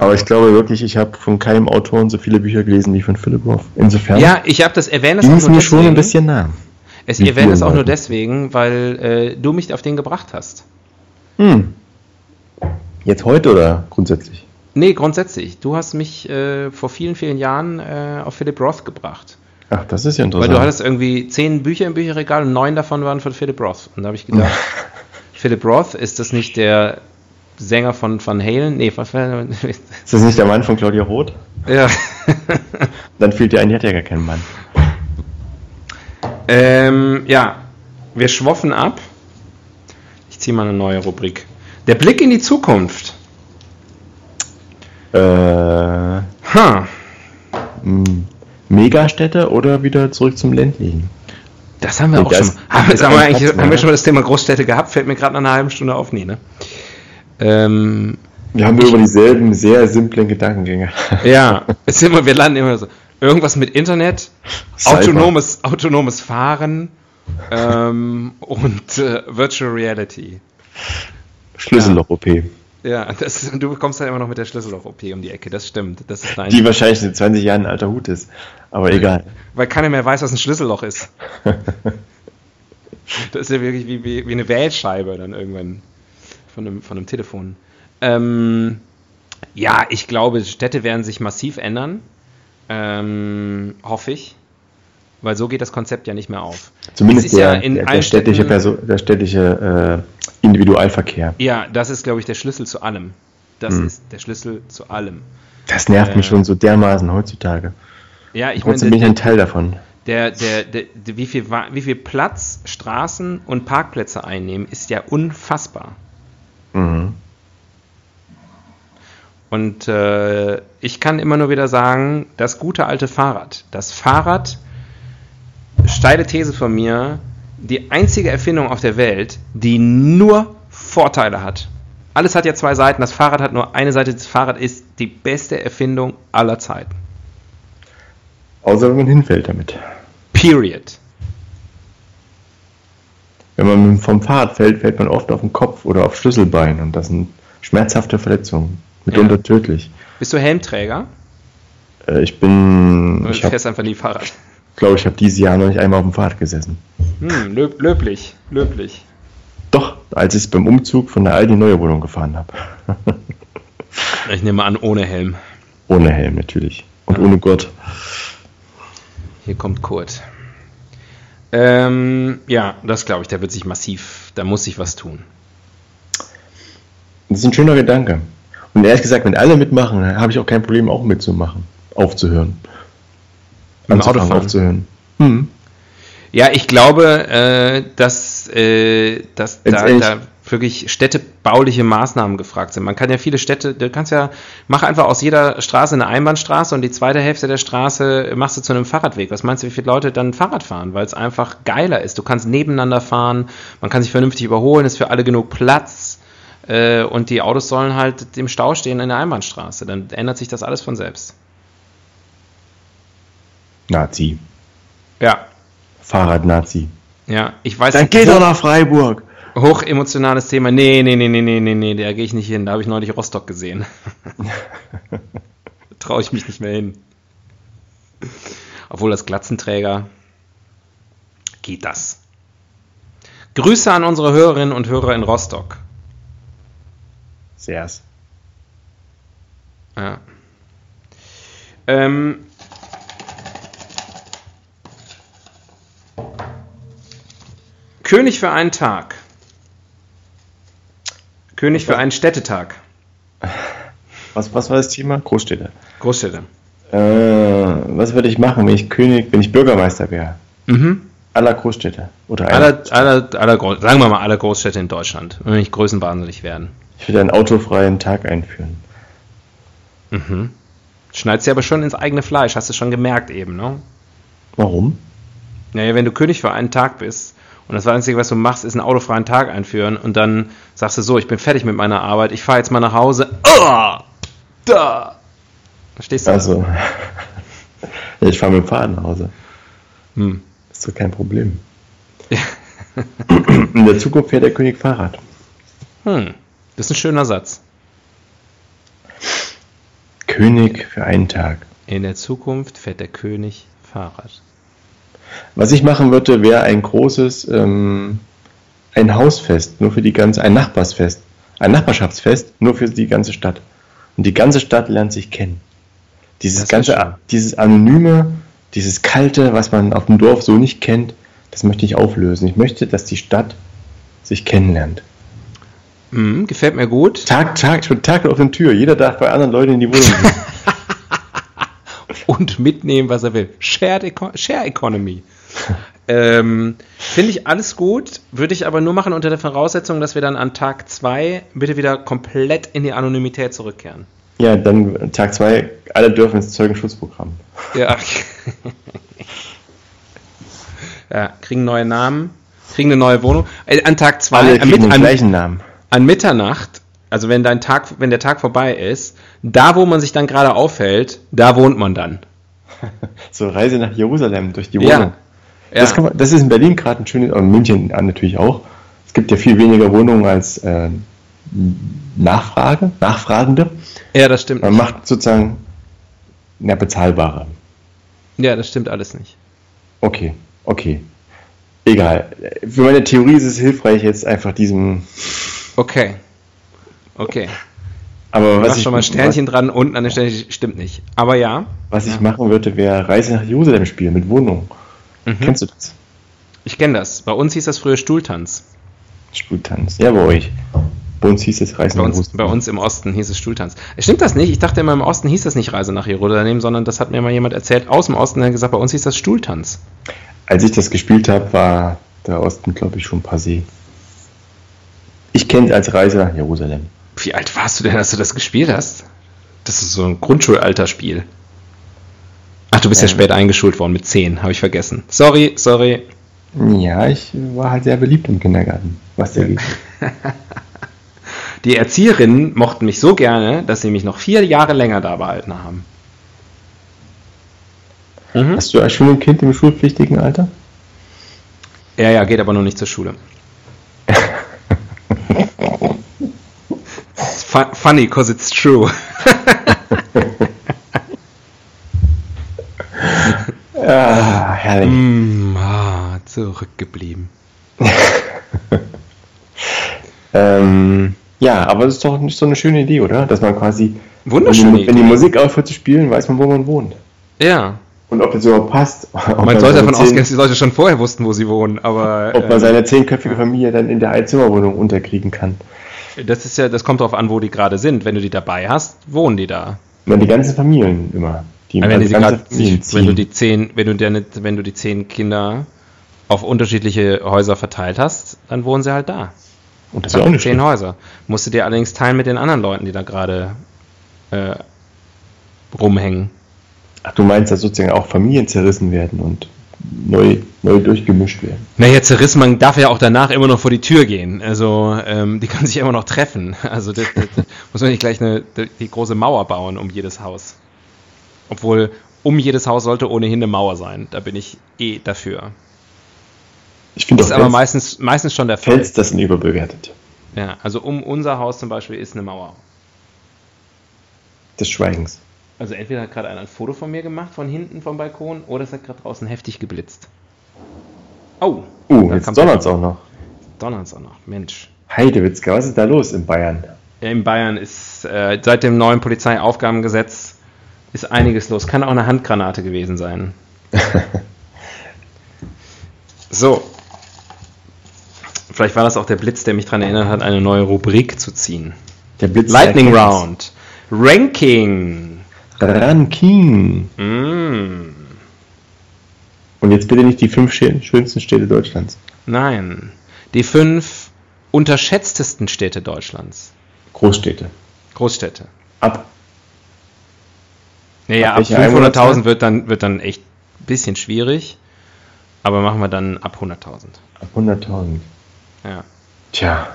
Aber ich glaube wirklich, ich habe von keinem Autoren so viele Bücher gelesen wie von Philip Roth. Insofern. Ja, ich habe das erwähnt. Das ist mir schon ein bisschen nah. Es erwähne es auch nur deswegen, weil äh, du mich auf den gebracht hast. Hm. Jetzt heute oder grundsätzlich? Nee, grundsätzlich. Du hast mich äh, vor vielen, vielen Jahren äh, auf Philip Roth gebracht. Ach, das ist ja interessant. Weil du hattest irgendwie zehn Bücher im Bücherregal und neun davon waren von Philip Roth. Und da habe ich gedacht, Philip Roth, ist das nicht der Sänger von Van Halen? Nee, was war Ist das nicht der Mann von Claudia Roth? Ja. Dann fehlt dir ein, die hat ja gar keinen Mann. Ähm, ja, wir schwoffen ab. Ich ziehe mal eine neue Rubrik. Der Blick in die Zukunft. Äh. Ha. Megastädte oder wieder zurück zum ländlichen? Das haben wir auch schon. Haben, wir, eigentlich, haben wir schon mal das Thema Großstädte gehabt? Fällt mir gerade nach einer halben Stunde auf. Nee, ne? Ähm, wir haben über dieselben sehr simplen Gedankengänge. Ja, ist immer, wir landen immer so. Irgendwas mit Internet, autonomes, autonomes Fahren ähm, und äh, Virtual Reality. Schlüsselloch-OP. Ja, das, du kommst dann immer noch mit der Schlüsselloch-OP um die Ecke, das stimmt. Das ist die wahrscheinlich in 20 Jahren ein alter Hut ist, aber weil, egal. Weil keiner mehr weiß, was ein Schlüsselloch ist. das ist ja wirklich wie, wie, wie, eine Wählscheibe dann irgendwann von einem, von einem Telefon. Ähm, ja, ich glaube, Städte werden sich massiv ändern. Ähm, hoffe ich weil so geht das Konzept ja nicht mehr auf. Zumindest der, ja der, der, städtische, Perso der städtische äh, Individualverkehr. Ja, das ist, glaube ich, der Schlüssel zu allem. Das hm. ist der Schlüssel zu allem. Das nervt äh, mich schon so dermaßen heutzutage. Ja, ich meine, bin ich ein Teil davon. Der, der, der, der, wie, viel, wie viel Platz Straßen und Parkplätze einnehmen, ist ja unfassbar. Mhm. Und äh, ich kann immer nur wieder sagen, das gute alte Fahrrad. Das Fahrrad steile These von mir, die einzige Erfindung auf der Welt, die nur Vorteile hat. Alles hat ja zwei Seiten, das Fahrrad hat nur eine Seite, das Fahrrad ist die beste Erfindung aller Zeiten. Außer wenn man hinfällt damit. Period. Wenn man vom Fahrrad fällt, fällt man oft auf den Kopf oder auf Schlüsselbein und das sind schmerzhafte Verletzungen, mitunter ja. tödlich. Bist du Helmträger? Äh, ich bin. Ich fährst einfach nie Fahrrad glaube, ich habe dieses Jahr noch nicht einmal auf dem Fahrrad gesessen. Hm, löb, löblich, löblich. Doch, als ich es beim Umzug von der alten neue Wohnung gefahren habe. ich nehme an, ohne Helm. Ohne Helm, natürlich. Und ja. ohne Gurt. Hier kommt Kurt. Ähm, ja, das glaube ich, da wird sich massiv, da muss sich was tun. Das ist ein schöner Gedanke. Und ehrlich gesagt, wenn alle mitmachen, habe ich auch kein Problem, auch mitzumachen, aufzuhören. Im Autofahren. aufzuhören. Hm. Ja, ich glaube, äh, dass, äh, dass da, da wirklich städtebauliche Maßnahmen gefragt sind. Man kann ja viele Städte, du kannst ja, mach einfach aus jeder Straße eine Einbahnstraße und die zweite Hälfte der Straße machst du zu einem Fahrradweg. Was meinst du, wie viele Leute dann Fahrrad fahren? Weil es einfach geiler ist. Du kannst nebeneinander fahren, man kann sich vernünftig überholen, ist für alle genug Platz äh, und die Autos sollen halt im Stau stehen in der Einbahnstraße. Dann ändert sich das alles von selbst. Nazi. Ja, Fahrrad-Nazi. ja, ich weiß Dann geht wo- doch nach Freiburg. Hochemotionales Thema. Nee, nee, nee, nee, nee, nee, nee, da gehe ich nicht hin. Da habe ich neulich Rostock gesehen. Traue ich mich nicht mehr hin. Obwohl das Glatzenträger geht das. Grüße an unsere Hörerinnen und Hörer in Rostock. Sehrs. Ja. Ähm, König für einen Tag. König für einen Städtetag. Was, was war das Thema? Großstädte. Großstädte. Äh, was würde ich machen, wenn ich König, wenn ich Bürgermeister wäre? Mhm. Aller Großstädte. Oder. Aller, aller, aller, sagen wir mal alle Großstädte in Deutschland, wenn wir nicht größenwahnsinnig werden. Ich würde einen autofreien Tag einführen. Mhm. Schneidest dir aber schon ins eigene Fleisch, hast du schon gemerkt eben, ne? Warum? Naja, wenn du König für einen Tag bist und das Einzige, was du machst, ist einen autofreien Tag einführen und dann sagst du so, ich bin fertig mit meiner Arbeit, ich fahre jetzt mal nach Hause. Oh, da! Verstehst du? Also, ja, ich fahre mit dem Fahrrad nach Hause. Hm. Ist doch kein Problem. In der Zukunft fährt der König Fahrrad. Hm. Das ist ein schöner Satz. König für einen Tag. In der Zukunft fährt der König Fahrrad. Was ich machen würde, wäre ein großes, ähm, ein Hausfest, nur für die ganze, ein Nachbarsfest, ein Nachbarschaftsfest, nur für die ganze Stadt. Und die ganze Stadt lernt sich kennen. Dieses Das ganze, dieses anonyme, dieses kalte, was man auf dem Dorf so nicht kennt, das möchte ich auflösen. Ich möchte, dass die Stadt sich kennenlernt. Hm, gefällt mir gut. Tag, Tag, schon Tag auf der Tür. Jeder darf bei anderen Leuten in die Wohnung gehen. und mitnehmen, was er will. Shared Eco Share Economy. ähm, Finde ich alles gut, würde ich aber nur machen unter der Voraussetzung, dass wir dann an Tag 2 bitte wieder komplett in die Anonymität zurückkehren. ja, dann Tag zwei. alle dürfen ins Zeugenschutzprogramm. Ja. ja, kriegen neue Namen, kriegen eine neue Wohnung. Äh, An Tag 2, Alle an, mit, an, an Mitternacht, also wenn dein Tag, wenn der Tag vorbei ist, da wo man sich dann gerade aufhält, da wohnt man dann. So Reise nach Jerusalem durch die Wohnung. Ja. Das, man, das ist in Berlin gerade ein schönes, und in München natürlich auch. Es gibt ja viel weniger Wohnungen als äh, Nachfrage, Nachfragende. ja, das stimmt. Man macht sozusagen ja, bezahlbare. Ja, das stimmt alles nicht. Okay, okay. Egal. Für meine Theorie ist es hilfreich, jetzt einfach diesem. Okay. Okay. Aber Was was ich, schon mal ein Sternchen dran, unten an der Sternchen stimmt nicht. Aber ja, was ich machen würde, wäre Reise nach Jerusalem spielen mit Wohnung. Mhm. Kennst du das? ich kenne das. Bei uns hieß das früher Stuhltanz. Stuhltanz. Ja, bei euch. Bei uns hieß es Reise Bei nach Jerusalem. bei uns im Osten hieß es Stuhltanz. Stimmt das nicht? Ich dachte immer, im Osten hieß das nicht Reise nach Jerusalem, sondern das hat mir mal jemand erzählt aus dem Osten, der hat gesagt, bei uns hieß das Stuhltanz. Als ich das gespielt habe, war der Osten, glaube ich, schon passé. Ich kenne es als Reise nach Jerusalem. Wie alt warst du denn, als du das gespielt hast? Das ist so ein Grundschulalterspiel. Ach, du bist ja Ähm. spät eingeschult worden mit 10, habe ich vergessen. Sorry, sorry. Ja, ich war halt sehr beliebt im Kindergarten. Was dagegen? Die Erzieherinnen mochten mich so gerne, dass sie mich noch vier Jahre länger da behalten haben. Mhm. Hast du schon ein Kind im schulpflichtigen Alter? Ja, ja, geht aber noch nicht zur Schule. It's fu- funny, cause it's true. Ah, herrlich. Mm, ah, zurückgeblieben. Ähm, ja, aber das ist doch nicht so eine schöne Idee, oder? Dass man quasi, Wunderschöne wenn, die, wenn die. Musik aufhört zu spielen, weiß man, wo man wohnt. Ja, Und ob das überhaupt passt. Ob man sollte davon ausgehen, dass die Leute schon vorher wussten, wo sie wohnen, aber Ob man äh, seine zehnköpfige Familie dann in der Einzimmerwohnung unterkriegen kann. Das ist ja, das kommt darauf an, wo die gerade sind. Wenn du die dabei hast, wohnen die da. Na, die ganzen Familien immer. Die Aber wenn, also die ganze Familien sich, wenn du ziehen. die zehn, wenn du deine, wenn du die zehn Kinder auf unterschiedliche Häuser verteilt hast, dann wohnen sie halt da. Und das ist auch nicht zehn schlecht. Häuser. Musst du dir allerdings teilen mit den anderen Leuten, die da gerade äh, rumhängen. Ach, du meinst, dass sozusagen auch Familien zerrissen werden und neu, neu durchgemischt werden. Naja, zerrissen, man darf ja auch danach immer noch vor die Tür gehen. Also, ähm, die kann sich immer noch treffen. Also, das, das, das muss man nicht gleich eine, die große Mauer bauen um jedes Haus. Obwohl, um jedes Haus sollte ohnehin eine Mauer sein. Da bin ich eh dafür. Ich finde Ist auch aber meistens, meistens schon der Fall. Fels, das sind überbewertet. Ja, also um unser Haus zum Beispiel ist eine Mauer. Des Schweigens. Also entweder hat gerade einer ein Foto von mir gemacht, von hinten vom Balkon, oder es hat gerade draußen heftig geblitzt. Oh, Uh, jetzt kommt- donnert es auch noch. donnert's auch noch. Mensch. Heidewitzka, was ist da los in Bayern? In Bayern ist äh, seit dem neuen Polizeiaufgabengesetz ist einiges los. Kann auch eine Handgranate gewesen sein. so. Vielleicht war das auch der Blitz, der mich daran erinnert hat, eine neue Rubrik zu ziehen. Der Blitz Lightning. Round. Ranking. Ranking. Mm. Und jetzt bitte nicht die fünf schön- schönsten Städte Deutschlands. Nein. Die fünf unterschätztesten Städte Deutschlands. Großstädte. Großstädte. Ab. Naja, Ab ab welcher 500.000 Einwohnerzahl? wird dann, wird dann echt ein bisschen schwierig. Aber machen wir dann ab 100.000. Ab 100.000. Ja. Tja.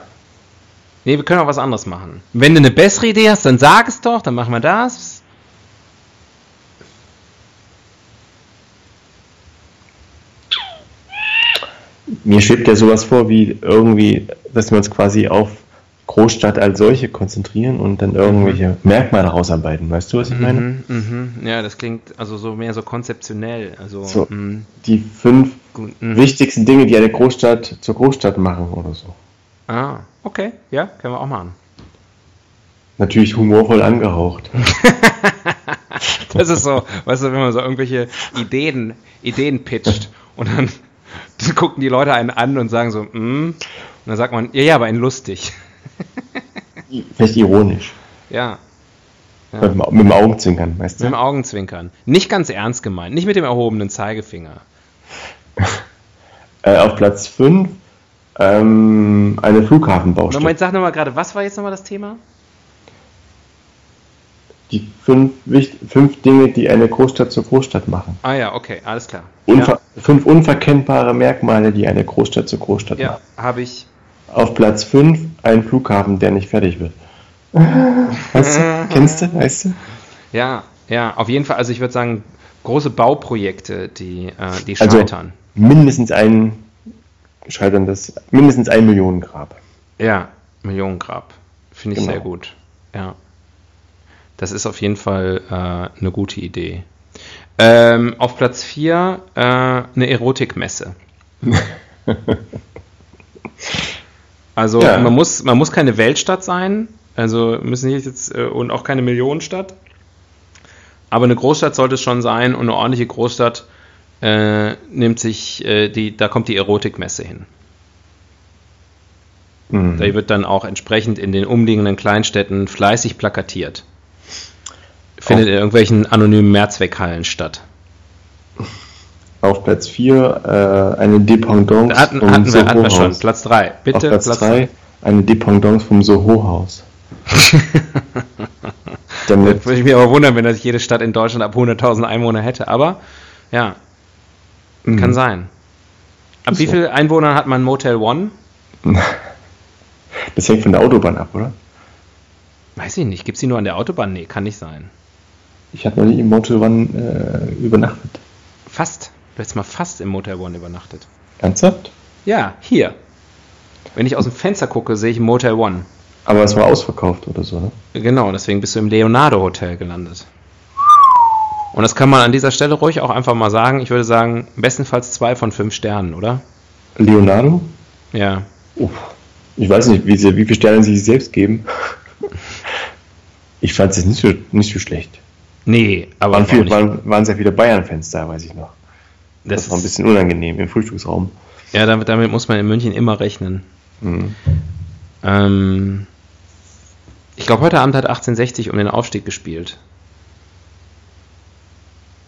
Nee, wir können auch was anderes machen. Wenn du eine bessere Idee hast, dann sag es doch, dann machen wir das. Mir schwebt ja sowas vor, wie irgendwie, dass wir uns quasi auf Großstadt als solche konzentrieren und dann irgendwelche Merkmale rausarbeiten. Weißt du, was ich meine? Mhm, mhm. Ja, das klingt also so mehr so konzeptionell. Also, So. mh, Die fünf gut, wichtigsten Dinge, die eine Großstadt zur Großstadt machen oder so. Ah, okay. Ja, können wir auch machen. Natürlich humorvoll angehaucht. Das ist so, weißt du, wenn man so irgendwelche Ideen, Ideen pitcht und dann, dann gucken die Leute einen an und sagen so, mm, und dann sagt man, ja, ja, aber ein lustig. Vielleicht ironisch. Ja, Mit, dem, mit dem Augenzwinkern, weißt mit dem du? Augenzwinkern. Nicht ganz ernst gemeint, nicht mit dem erhobenen Zeigefinger. Äh, auf Platz 5 ähm, eine Flughafenbaustelle. Moment, sag nochmal gerade, was war jetzt nochmal das Thema? Die fünf, fünf Dinge, die eine Großstadt zur Großstadt machen. Ah ja, okay, alles klar. Unver Fünf unverkennbare Merkmale, die eine Großstadt zur Großstadt Ja, machen. ja habe ich. Auf Platz 5 ein Flughafen, der nicht fertig wird. Weißt du? Kennst du? Weißt du? Ja, ja, auf jeden Fall, also ich würde sagen, große Bauprojekte, die, äh, die Also scheitern. mindestens ein scheiterndes, mindestens ein Millionengrab. Ja, Millionengrab. Finde ich Genau. sehr gut. Ja. Das ist auf jeden Fall äh, eine gute Idee. Ähm, auf Platz 4 äh, eine Erotikmesse. Also Ja. man, muss, man muss keine Weltstadt sein, also müssen nicht jetzt äh, und auch keine Millionenstadt. Aber eine Großstadt sollte es schon sein und eine ordentliche Großstadt äh, nimmt sich äh, die, da kommt die Erotikmesse hin. Mhm. Da wird dann auch entsprechend in den umliegenden Kleinstädten fleißig plakatiert. Findet in irgendwelchen anonymen Mehrzweckhallen statt. Auf Platz 4 äh, eine Dependance Da hatten, vom hatten, wir, hatten wir schon. Platz 3. Auf Bitte, Platz Platz 3 eine Dependance vom Soho-Haus. Damit Würde ich mich aber wundern, wenn das jede Stadt in Deutschland ab 100.000 Einwohner hätte. Aber ja, kann Mhm. sein. Ab Ist wie so. viel Einwohnern hat man Motel One? Das hängt von der Autobahn ab, oder? Weiß ich nicht. Gibt es die nur an der Autobahn? Nee, kann nicht sein. Ich habe noch nie im Motel One äh, übernachtet. Fast. Du hättest mal fast im Motel One übernachtet. Ernsthaft? Ja, hier. Wenn ich aus dem Fenster gucke, sehe ich Motel One. Aber es war ausverkauft oder so, ne? Genau, deswegen bist du im Leonardo Hotel gelandet. Und das kann man an dieser Stelle ruhig auch einfach mal sagen. Ich würde sagen, bestenfalls zwei von fünf Sternen, oder? Leonardo? Ja. Uff. Ich weiß nicht, wie, sie, wie viele Sterne sie sich selbst geben. Ich fand es nicht so, nicht so schlecht. Nee, aber Waren, viel, waren, waren sehr viele Bayern-Fans da, weiß ich noch. Das, das war ein bisschen unangenehm im Frühstücksraum. ja, damit, damit muss man in München immer rechnen. Mhm. Ähm, Ich glaube, heute Abend hat 1860 um den Aufstieg gespielt.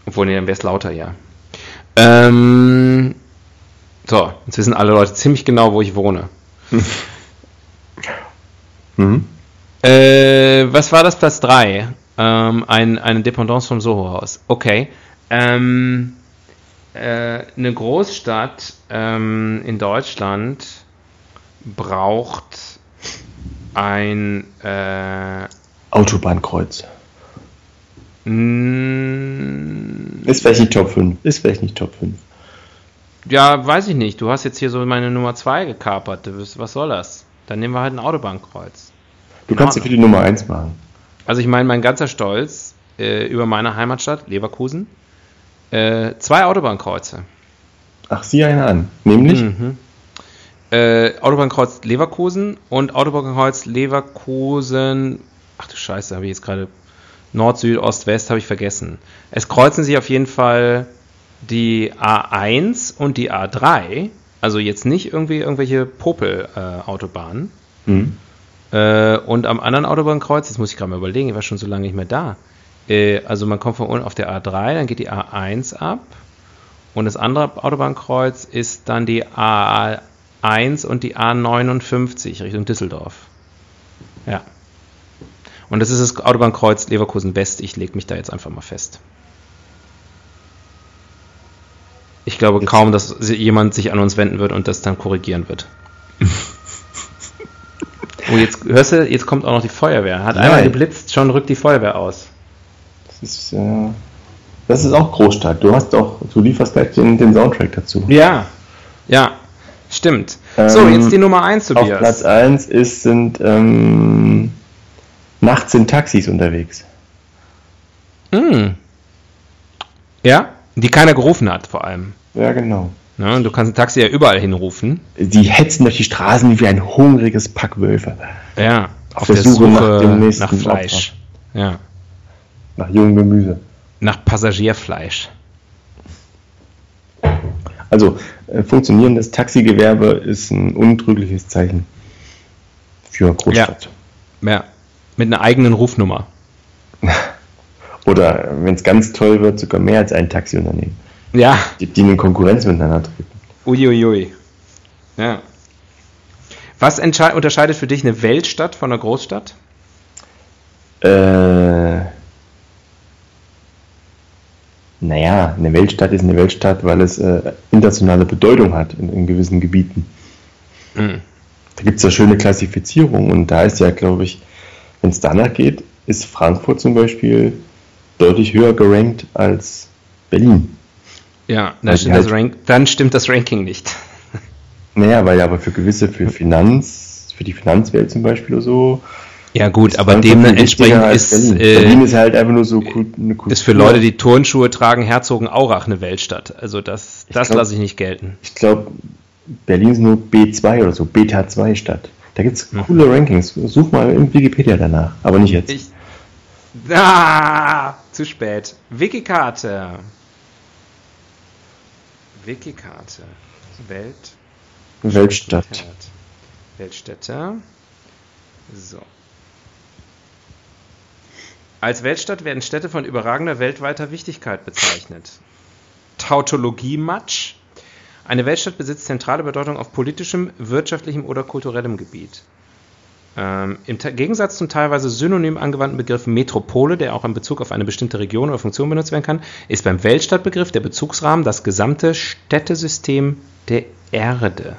Obwohl, nee, dann wäre es lauter, ja. Ähm, so, jetzt wissen alle Leute ziemlich genau, wo ich wohne. Mhm. Äh, was war das Platz 3? Ähm, ein, eine Dependance vom Soho-Haus. Okay. Ähm, äh, eine Großstadt ähm, in Deutschland braucht ein äh, Autobahnkreuz. n- Ist vielleicht nicht Top 5. Ist vielleicht nicht Top 5. ja, weiß ich nicht. Du hast jetzt hier so meine Nummer 2 gekapert. Was soll das? Dann nehmen wir halt ein Autobahnkreuz. Du kannst ja für die Nummer 1 machen. Also ich meine, mein ganzer Stolz äh, über meine Heimatstadt, Leverkusen, äh, zwei Autobahnkreuze. Ach, sieh eine an. Nämlich? Mhm. Äh, Autobahnkreuz Leverkusen und Autobahnkreuz Leverkusen. Ach du Scheiße, habe ich jetzt gerade Nord, Süd, Ost, West habe ich vergessen. Es kreuzen sich auf jeden Fall die A1 und die A3. Also jetzt nicht irgendwie irgendwelche Popel-Autobahnen. Mhm. Äh, und am anderen Autobahnkreuz, jetzt muss ich gerade mal überlegen, ich war schon so lange nicht mehr da. Äh, also man kommt von unten auf der A3, dann geht die A1 ab. Und das andere Autobahnkreuz ist dann die A1 und die A59 Richtung Düsseldorf. Ja. Und das ist das Autobahnkreuz Leverkusen West. Ich lege mich da jetzt einfach mal fest. Ich glaube kaum, dass jemand sich an uns wenden wird und das dann korrigieren wird. Oh, jetzt hörst du, jetzt kommt auch noch die Feuerwehr. Hat einmal Nein. geblitzt, schon rückt die Feuerwehr aus. Das ist, äh, das ist auch Großstadt. Du hast doch, du lieferst gleich den, den Soundtrack dazu. Ja, ja, stimmt. so, Ähm, jetzt die Nummer 1, Auf Platz Tobias. 1 ist, sind ähm, nachts sind Taxis unterwegs. Hm. Ja, die keiner gerufen hat, vor allem. Ja, genau. Ne, du kannst ein Taxi ja überall hinrufen. Die hetzen durch die Straßen wie ein hungriges Pack Wölfe. Ja, auf der Suche nach dem nächsten nach Fleisch. Ja, Nach jungem Gemüse. nach Passagierfleisch. Also, äh, funktionierendes Taxigewerbe ist ein untrügliches Zeichen für Großstadt. Ja, mit einer eigenen Rufnummer. Oder wenn es ganz toll wird, sogar mehr als ein Taxiunternehmen, Ja, die, die in Konkurrenz miteinander treten. uiuiui. Ja. Was unterscheidet für dich eine Weltstadt von einer Großstadt? Äh, naja, eine Weltstadt ist eine Weltstadt, weil es äh, internationale Bedeutung hat in, in gewissen Gebieten. Mhm. Da gibt es ja schöne Klassifizierungen und da ist ja, glaube ich, wenn es danach geht, ist Frankfurt zum Beispiel deutlich höher gerankt als Berlin. Ja, stimmt, das halt- Rank dann stimmt das Ranking nicht. Naja, weil ja aber für gewisse, für Finanz, für die Finanzwelt zum Beispiel oder so, Ja gut, aber Frankfurt dem viel wichtiger entsprechend als ist, Berlin. Berlin äh, ist halt einfach nur so Kult, eine Kultur. ist für Leute, die Turnschuhe tragen, Herzogenaurach eine Weltstadt. Also das, Ich das lasse ich nicht gelten. Ich glaube, Berlin ist nur B2 oder so, Beta 2 Stadt. Da gibt es Mhm. coole Rankings. Such mal in Wikipedia danach, aber nicht jetzt. Ich. Ah, zu spät. Wikikarte. Wikikarte. Welt. Weltstadt. Weltstädte. So. Als Weltstadt werden Städte von überragender weltweiter Wichtigkeit bezeichnet. Tautologie-Matsch. Eine Weltstadt besitzt zentrale Bedeutung auf politischem, wirtschaftlichem oder kulturellem Gebiet. Ähm, Im Gegensatz zum teilweise synonym angewandten Begriff Metropole, der auch in Bezug auf eine bestimmte Region oder Funktion benutzt werden kann, ist beim Weltstadtbegriff der Bezugsrahmen das gesamte Städtesystem der Erde.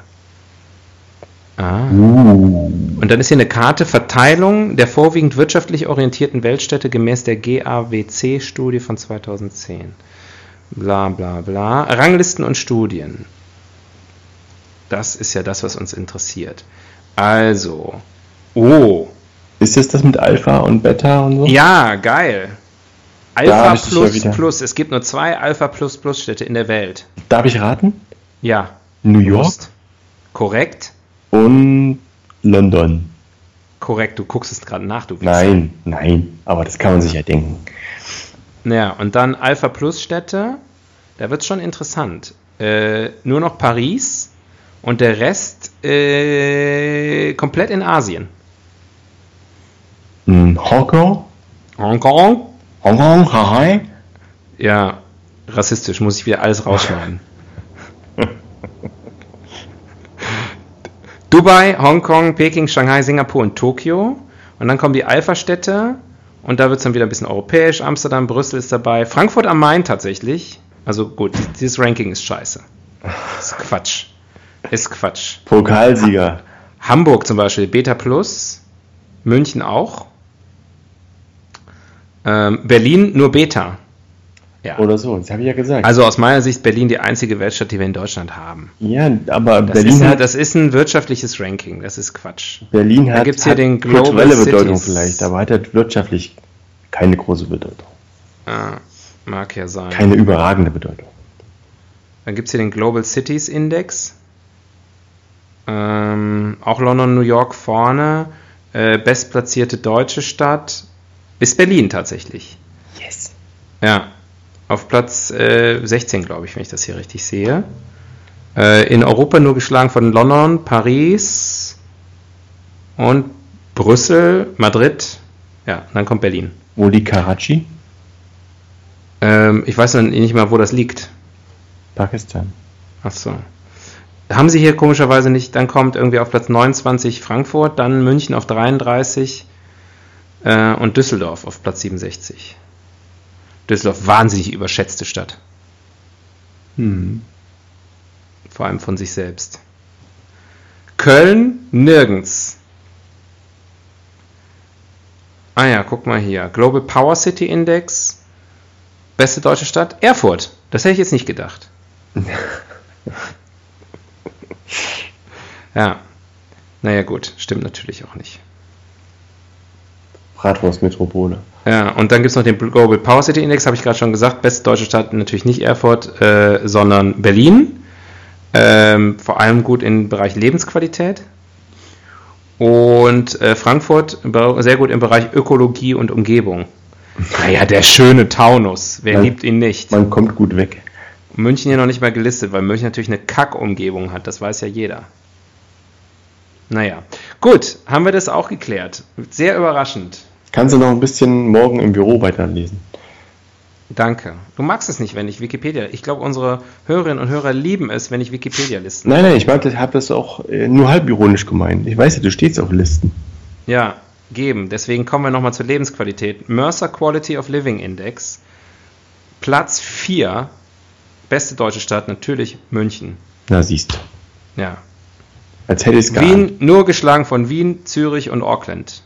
Ah. Uh. Und dann ist hier eine Karte Verteilung der vorwiegend wirtschaftlich orientierten Weltstädte gemäß der GAWC-Studie von 2010. Bla bla bla. Ranglisten und Studien. Das ist ja das, was uns interessiert. Also. Oh. Ist es das mit Alpha und Beta und so? Ja, geil. Alpha plus plus. Es gibt nur zwei Alpha plus plus Städte in der Welt. Darf ich raten? Ja. New York Bewusst. Korrekt. und London. Korrekt. Du guckst es gerade nach, du Wichser. Nein, nein, aber das kann man sich ja denken. Ja, und dann Alpha Plus Städte, da wird es schon interessant. Äh, nur noch Paris und der Rest äh, komplett in Asien. Hm, Hongkong? Hongkong? Hongkong, Hawaii? Ja, rassistisch, muss ich wieder alles rausschneiden. Dubai, Hongkong, Peking, Shanghai, Singapur und Tokio. Und dann kommen die Alpha-Städte und da wird es dann wieder ein bisschen europäisch. Amsterdam, Brüssel ist dabei. Frankfurt am Main tatsächlich. Also gut, dieses Ranking ist scheiße. Ist Quatsch. Ist Quatsch. Pokalsieger. Hamburg zum Beispiel, Beta Plus. München auch. Ähm, Berlin nur Beta. Ja. Oder so, das habe ich ja gesagt. Also aus meiner Sicht Berlin die einzige Weltstadt, die wir in Deutschland haben. Ja, aber das Berlin ist ein, hat das ist ein wirtschaftliches Ranking, das ist Quatsch. Berlin Da hat, gibt's hier hat den Global kulturelle Bedeutung Cities. vielleicht, aber hat halt wirtschaftlich keine große Bedeutung. Ah, mag ja sein. Keine überragende Bedeutung. Dann gibt es hier den Global Cities Index. Ähm, auch London, New York vorne. Äh, bestplatzierte deutsche Stadt ist Berlin tatsächlich. Yes. Ja, auf Platz äh, 16, glaube ich, wenn ich das hier richtig sehe. Äh, in Europa nur geschlagen von London, Paris und Brüssel, Madrid. Ja, dann kommt Berlin. Wo liegt Karachi? Ähm, ich weiß noch nicht mal, wo das liegt. Pakistan. Ach so. Haben sie hier komischerweise nicht, dann kommt irgendwie auf Platz 29 Frankfurt, dann München auf 33 äh, und Düsseldorf auf Platz 67. Düsseldorf, wahnsinnig überschätzte Stadt. Hm. Vor allem von sich selbst. Köln, nirgends. Ah ja, guck mal hier. Global Power City Index. Beste deutsche Stadt? Erfurt. Das hätte ich jetzt nicht gedacht. ja. Naja, gut. Stimmt natürlich auch nicht. Bratwurstmetropole. Ja, und dann gibt es noch den Global Power City Index, habe ich gerade schon gesagt. Beste deutsche Stadt natürlich nicht Erfurt, äh, sondern Berlin. Ähm, vor allem gut im Bereich Lebensqualität. Und äh, Frankfurt sehr gut im Bereich Ökologie und Umgebung. Naja, der schöne Taunus. Wer Man- liebt ihn nicht? Man kommt gut weg. München hier noch nicht mal gelistet, weil München natürlich eine Kackumgebung hat. Das weiß ja jeder. Naja, gut, haben wir das auch geklärt. Sehr überraschend. Kannst du noch ein bisschen morgen im Büro weiterlesen? Danke. Du magst es nicht, wenn ich Wikipedia. Ich glaube, unsere Hörerinnen und Hörer lieben es, wenn ich Wikipedia listen. Nein, nein, ich habe das auch äh, nur halb ironisch gemeint. Ich weiß ja, du stehst auf Listen. Ja, geben. Deswegen kommen wir nochmal zur Lebensqualität. Mercer Quality of Living Index. Platz 4. Beste deutsche Stadt, natürlich München. Na, siehst du. Ja. Als hätte ich es Wien nur geschlagen von Wien, Zürich und Auckland.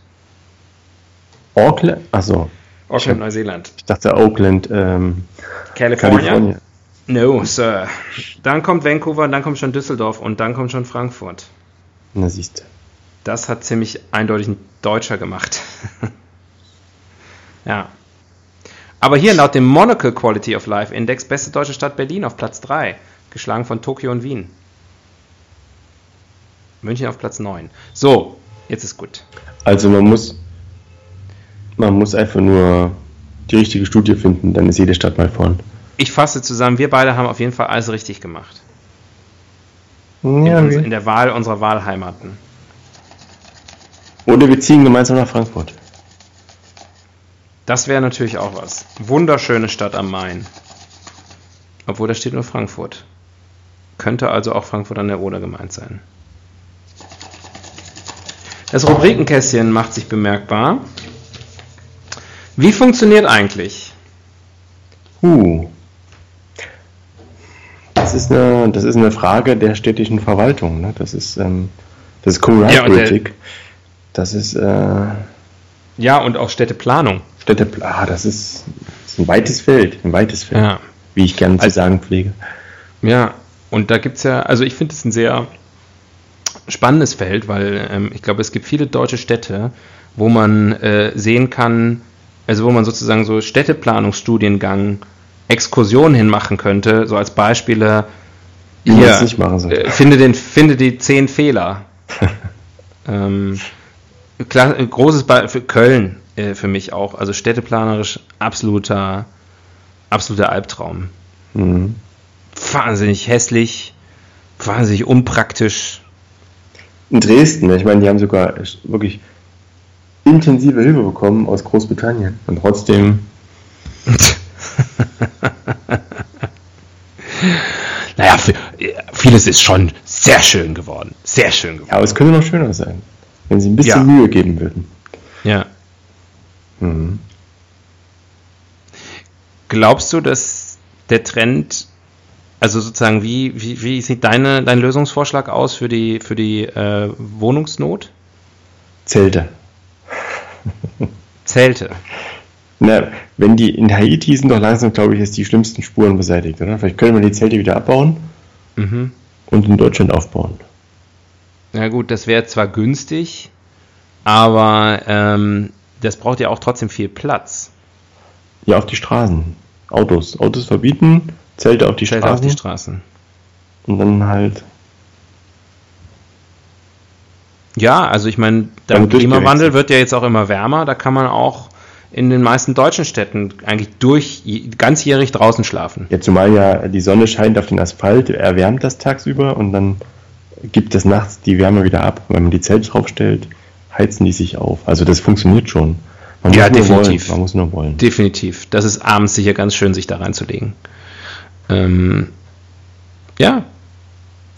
Auckland? Achso, Auckland, Neuseeland. ich dachte Oakland, ähm, California? Kalifornien. No, Sir. Dann kommt Vancouver, dann kommt schon Düsseldorf und dann kommt schon Frankfurt. Na, siehst du. Das hat ziemlich eindeutig ein Deutscher gemacht. ja. Aber hier laut dem Monocle Quality of Life Index beste deutsche Stadt Berlin auf Platz 3, geschlagen von Tokio und Wien. München auf Platz 9. So, jetzt ist gut. Also man muss, man muss einfach nur die richtige Studie finden, dann ist jede Stadt mal vorn. Ich fasse zusammen, wir beide haben auf jeden Fall alles richtig gemacht. In, Ja, wir- in der Wahl unserer Wahlheimaten. Oder wir ziehen gemeinsam nach Frankfurt. Das wäre natürlich auch was. Wunderschöne Stadt am Main. Obwohl da steht nur Frankfurt. Könnte also auch Frankfurt an der Oder gemeint sein. Das Rubrikenkästchen macht sich bemerkbar. Wie funktioniert eigentlich? Huh. Das ist eine, das ist eine Frage der städtischen Verwaltung. Ne? Das ist, ähm, das ist Kommunalpolitik. das ist äh, Ja, und auch Städteplanung. Städte. Ah, das ist, das ist ein weites Feld, ein weites Feld, Ja. wie ich gerne zu Also- sagen pflege. Ja, und da gibt es ja, also ich finde es ein sehr spannendes Feld, weil ähm, ich glaube, es gibt viele deutsche Städte, wo man äh, sehen kann, also wo man sozusagen so Städteplanungsstudiengang Exkursionen hinmachen könnte, so als Beispiele. Hier, nicht machen äh, finde, den, finde die zehn Fehler. ähm, klar, großes Beispiel für Köln äh, für mich auch, also städteplanerisch absoluter, absoluter Albtraum Mhm. wahnsinnig hässlich, wahnsinnig unpraktisch. In Dresden, ich meine, die haben sogar wirklich intensive Hilfe bekommen aus Großbritannien. Und trotzdem. naja, vieles ist schon sehr schön geworden. Sehr schön geworden. Ja, aber es könnte noch schöner sein, wenn sie ein bisschen Ja. Mühe geben würden. Ja. Mhm. Glaubst du, dass der Trend, also sozusagen, wie, wie, wie sieht deine, dein Lösungsvorschlag aus für die, für die äh, Wohnungsnot? Zelte. Zelte. Na, wenn die in Haiti sind doch langsam, glaube ich, jetzt die schlimmsten Spuren beseitigt, oder? Vielleicht können wir die Zelte wieder abbauen Mhm. und in Deutschland aufbauen. Na gut, das wäre zwar günstig, aber ähm, das braucht ja auch trotzdem viel Platz. Ja, auf die Straßen. Autos. Autos verbieten, Zelte auf die Zelte Straßen auf die Straßen. und dann halt. Ja, also ich meine, der Damit Klimawandel wird ja jetzt auch immer wärmer, da kann man auch in den meisten deutschen Städten eigentlich durch ganzjährig draußen schlafen. Ja, zumal ja die Sonne scheint auf den Asphalt, erwärmt das tagsüber und dann gibt es nachts die Wärme wieder ab. Wenn man die Zelte draufstellt, heizen die sich auf. Also das funktioniert schon. Man Ja, definitiv. Wollen. Man muss nur wollen. Definitiv. Das ist abends sicher ganz schön, sich da reinzulegen. Ähm, ja,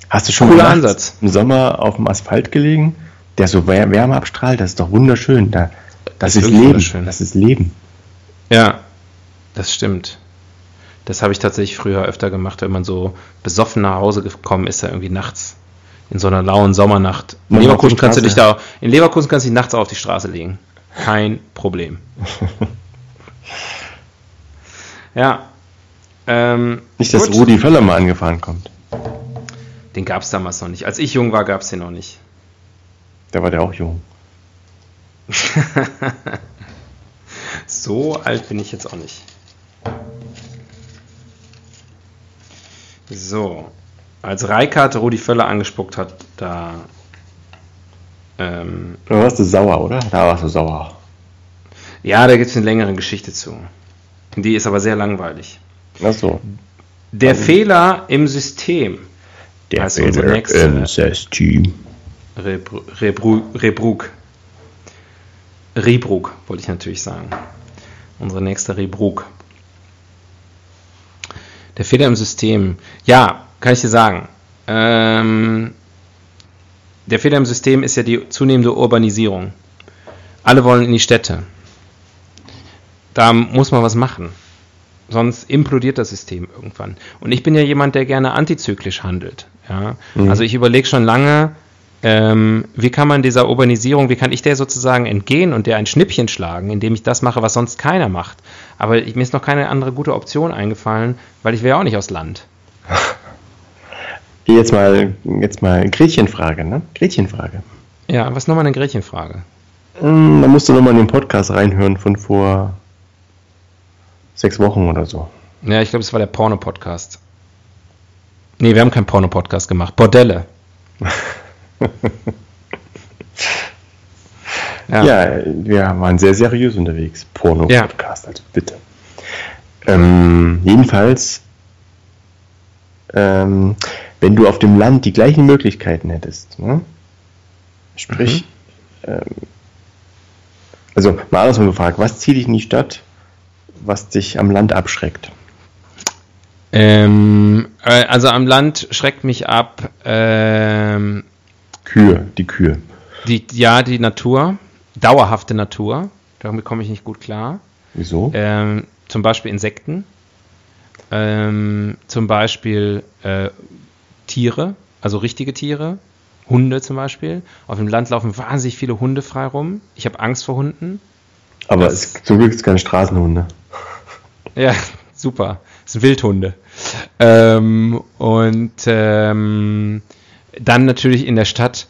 Hast du schon Cooler Ansatz. im Sommer auf dem Asphalt gelegen, der so Wär- Wärme abstrahlt? Das ist doch wunderschön. Da, das Ist ist, Leben. Das ist Leben. ja, das stimmt. Das habe ich tatsächlich früher öfter gemacht, wenn man so besoffen nach Hause gekommen ist, da irgendwie nachts. In so einer lauen Sommernacht. In Leverkusen kannst du dich da, in Leverkusen kannst du dich nachts auf die Straße legen. Kein Problem. ja. Ähm, Nicht, dass gut. Rudi Völler mal angefahren kommt. Den gab es damals noch nicht. Als ich jung war, gab es den noch nicht. Da war der auch jung. So alt bin ich jetzt auch nicht. So. Als Reikart Rudi Völler angespuckt hat, da. Ähm, Da warst du sauer, oder? Da warst du sauer. ja, da gibt es eine längere Geschichte zu. Die ist aber sehr langweilig. Ach so. Der Fehler im System. Der Also unsere nächste- System. Rebru- Rebru- Rebrug. Rebrug, wollte ich natürlich sagen. Unsere nächste Rebrug. Der Fehler im System. Ja, kann ich dir sagen. Ähm, der Fehler im System ist ja die zunehmende Urbanisierung. Alle wollen in die Städte. Da muss man was machen. Sonst implodiert das System irgendwann. Und ich bin ja jemand, der gerne antizyklisch handelt. Ja? Mhm. Also ich überlege schon lange, ähm, wie kann man dieser Urbanisierung, wie kann ich der sozusagen entgehen und der ein Schnippchen schlagen, indem ich das mache, was sonst keiner macht. Aber ich, mir ist noch keine andere gute Option eingefallen, weil ich ja auch nicht aus Land. Jetzt mal, jetzt mal Gretchenfrage, ne? Gretchenfrage. Ja, was ist nochmal eine Gretchenfrage? Hm, Da musst du nochmal in den Podcast reinhören von vor sechs Wochen oder so. Ja, ich glaube, es war der Porno-Podcast. Nee, wir haben keinen Porno-Podcast gemacht. Bordelle. ja. Ja, wir waren sehr seriös unterwegs. Porno-Podcast, also bitte. Ähm, jedenfalls, ähm, wenn du auf dem Land die gleichen Möglichkeiten hättest, ne? sprich, ähm, also mal andersrum gefragt, was zieht dich in die Stadt, was dich am Land abschreckt? Ähm, äh, also am Land schreckt mich ab ähm, Kühe, die Kühe. die, ja, die Natur, dauerhafte Natur. Damit komme ich nicht gut klar. Wieso? Ähm, zum Beispiel Insekten. Ähm, zum Beispiel äh, Tiere, also richtige Tiere. Hunde zum Beispiel. Auf dem Land laufen wahnsinnig viele Hunde frei rum. Ich habe Angst vor Hunden. Aber das- es, zum Glück ist keine Straßenhunde. Ja, super. Das sind Wildhunde. Ähm, und ähm, dann natürlich in der Stadt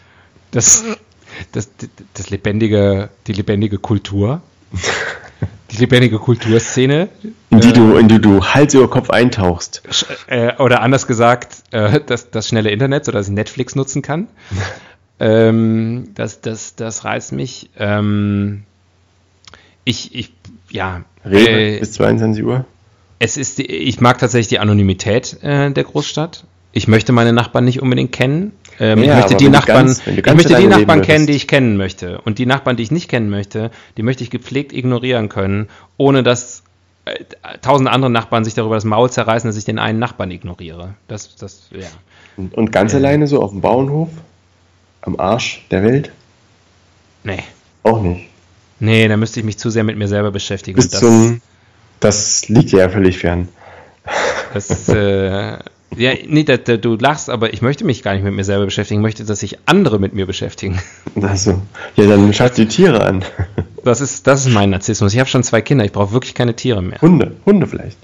das, das, das lebendige, die lebendige Kultur. Die lebendige Kulturszene. In die, Äh, du, in die du Hals über Kopf eintauchst. Äh, oder anders gesagt, äh, das, das schnelle Internet, sodass ich Netflix nutzen kann. ähm, das, das, das reizt mich. Ähm, ich, ich, ja. Rewe äh, bis 22 Uhr. es ist, ich mag tatsächlich die Anonymität äh, der Großstadt. Ich möchte meine Nachbarn nicht unbedingt kennen. Ähm, Ja, ich möchte die Nachbarn, ganz- ich möchte die Nachbarn kennen, die ich kennen möchte. Und die Nachbarn, die ich nicht kennen möchte, die möchte ich gepflegt ignorieren können, ohne dass äh, tausend andere Nachbarn sich darüber das Maul zerreißen, dass ich den einen Nachbarn ignoriere. Das, das, ja. Und, und ganz alleine so auf dem Bauernhof? Am Arsch der Welt? Nee. Auch nicht. Nee, da müsste ich mich zu sehr mit mir selber beschäftigen. Bis das, zum. Das liegt ja völlig fern. das, äh, ja, nee, da, da, du lachst, aber ich möchte mich gar nicht mit mir selber beschäftigen. Ich möchte, dass sich andere mit mir beschäftigen. Also, ja, dann schaut die Tiere an. Das ist, das ist mein Narzissmus. Ich habe schon zwei Kinder. Ich brauche wirklich keine Tiere mehr. Hunde, Hunde vielleicht.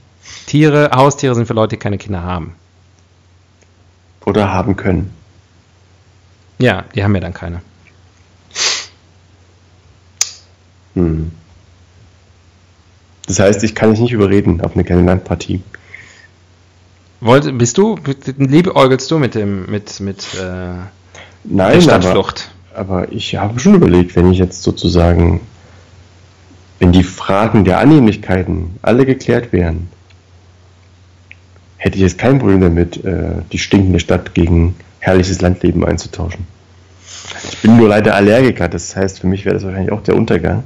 Tiere, Haustiere sind für Leute, die keine Kinder haben. Oder haben können. Ja, die haben ja dann keine. Hm. Das heißt, ich kann dich nicht überreden auf eine kleine Landpartie. Wollt, bist du, liebäugelst du mit dem, mit, mit äh, der Nein, aber, Stadtflucht? aber ich habe schon überlegt, wenn ich jetzt sozusagen, wenn die Fragen der Annehmlichkeiten alle geklärt wären, hätte ich jetzt kein Problem damit, äh, die stinkende Stadt gegen herrliches Landleben einzutauschen. Ich bin nur leider Allergiker, das heißt, für mich wäre das wahrscheinlich auch der Untergang.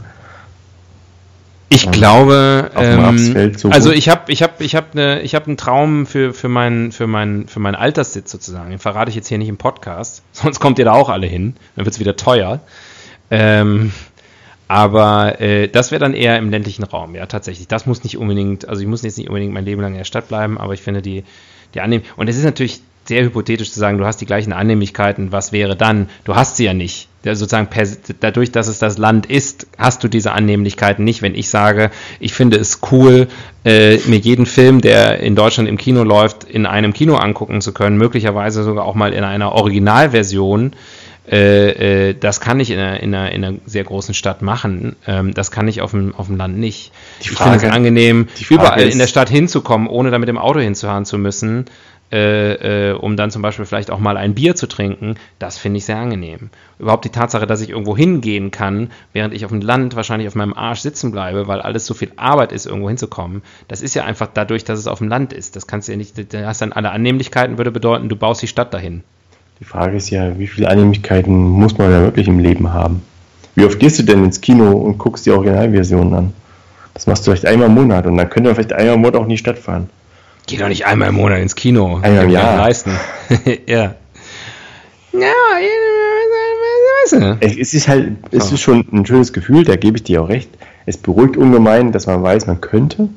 Ich glaube, ähm, so also ich habe ich hab, ich hab ne, ich hab einen Traum für, für, meinen für, meinen für meinen Alterssitz sozusagen. Den verrate ich jetzt hier nicht im Podcast, sonst kommt ihr da auch alle hin. Dann wird es wieder teuer. Ähm, aber äh, das wäre dann eher im ländlichen Raum, ja, tatsächlich. Das muss nicht unbedingt, also ich muss jetzt nicht unbedingt mein Leben lang in der Stadt bleiben, aber ich finde die, die Annehm Und es ist natürlich sehr hypothetisch zu sagen, du hast die gleichen Annehmlichkeiten, was wäre dann? Du hast sie ja nicht. Sozusagen per, dadurch, dass es das Land ist, hast du diese Annehmlichkeiten nicht. Wenn ich sage, ich finde es cool, äh, mir jeden Film, der in Deutschland im Kino läuft, in einem Kino angucken zu können, möglicherweise sogar auch mal in einer Originalversion, äh, äh, das kann ich in einer, in, einer, in einer sehr großen Stadt machen. Ähm, das kann ich auf dem, auf dem Land nicht. Die ich finde es Frage- angenehm, Frage überall ist- in der Stadt hinzukommen, ohne da mit dem Auto hinzufahren zu müssen, äh, äh, um dann zum Beispiel vielleicht auch mal ein Bier zu trinken. Das finde ich sehr angenehm. Überhaupt die Tatsache, dass ich irgendwo hingehen kann, während ich auf dem Land wahrscheinlich auf meinem Arsch sitzen bleibe, weil alles so viel Arbeit ist, irgendwo hinzukommen. Das ist ja einfach dadurch, dass es auf dem Land ist. Das kannst du ja nicht, da hast dann alle Annehmlichkeiten, würde bedeuten, du baust die Stadt dahin. Die Frage ist ja, wie viele Annehmlichkeiten muss man da wirklich im Leben haben? Wie oft gehst du denn ins Kino und guckst die Originalversion an? Das machst du vielleicht einmal im Monat und dann könnte man vielleicht einmal im Monat auch in die Stadt fahren. Geh doch nicht einmal im Monat ins Kino. Einmal im Jahr. leisten. ja. Ja. Es ist halt, es ist schon ein schönes Gefühl, da gebe ich dir auch recht. Es beruhigt ungemein, dass man weiß, man könnte,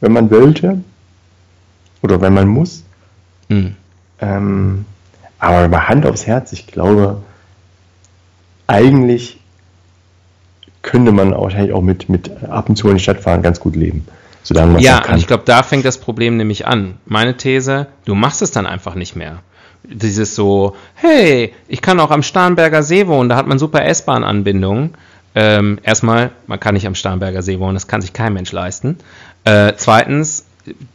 wenn man wollte oder wenn man muss. Hm. Ähm, aber bei Hand aufs Herz, ich glaube, eigentlich könnte man wahrscheinlich auch mit, mit ab und zu in die Stadt fahren ganz gut leben. Solange man Ja, kann. ich glaube, da fängt das Problem nämlich an. Meine These, du machst es dann einfach nicht mehr. Dieses so, hey, ich kann auch am Starnberger See wohnen, da hat man super S-Bahn-Anbindungen. Ähm, erstmal, man kann nicht am Starnberger See wohnen, das kann sich kein Mensch leisten. Äh, zweitens,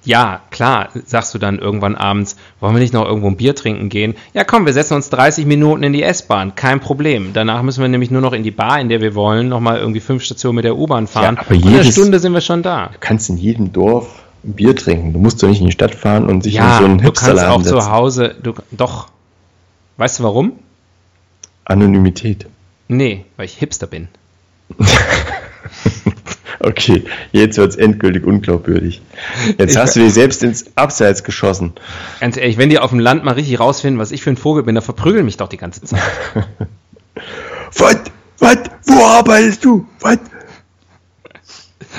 ja, klar, sagst du dann irgendwann abends, wollen wir nicht noch irgendwo ein Bier trinken gehen? Ja, komm, wir setzen uns 30 Minuten in die S-Bahn, kein Problem. Danach müssen wir nämlich nur noch in die Bar, in der wir wollen, nochmal irgendwie fünf Stationen mit der U-Bahn fahren. aber in einer jedes- Stunde sind wir schon da. Du kannst in jedem Dorf ein Bier trinken. Du musst doch nicht in die Stadt fahren und sich Ja, in so einen du kannst auch setzen. zu Hause, du, doch. Weißt du warum? Anonymität. Nee, weil ich Hipster bin. Okay, jetzt wird's endgültig unglaubwürdig. Jetzt hast du dich selbst ins Abseits geschossen. Ganz ehrlich, wenn die auf dem Land mal richtig rausfinden, was ich für ein Vogel bin, dann verprügeln mich doch die ganze Zeit. Was? Was? Wo arbeitest du? Was?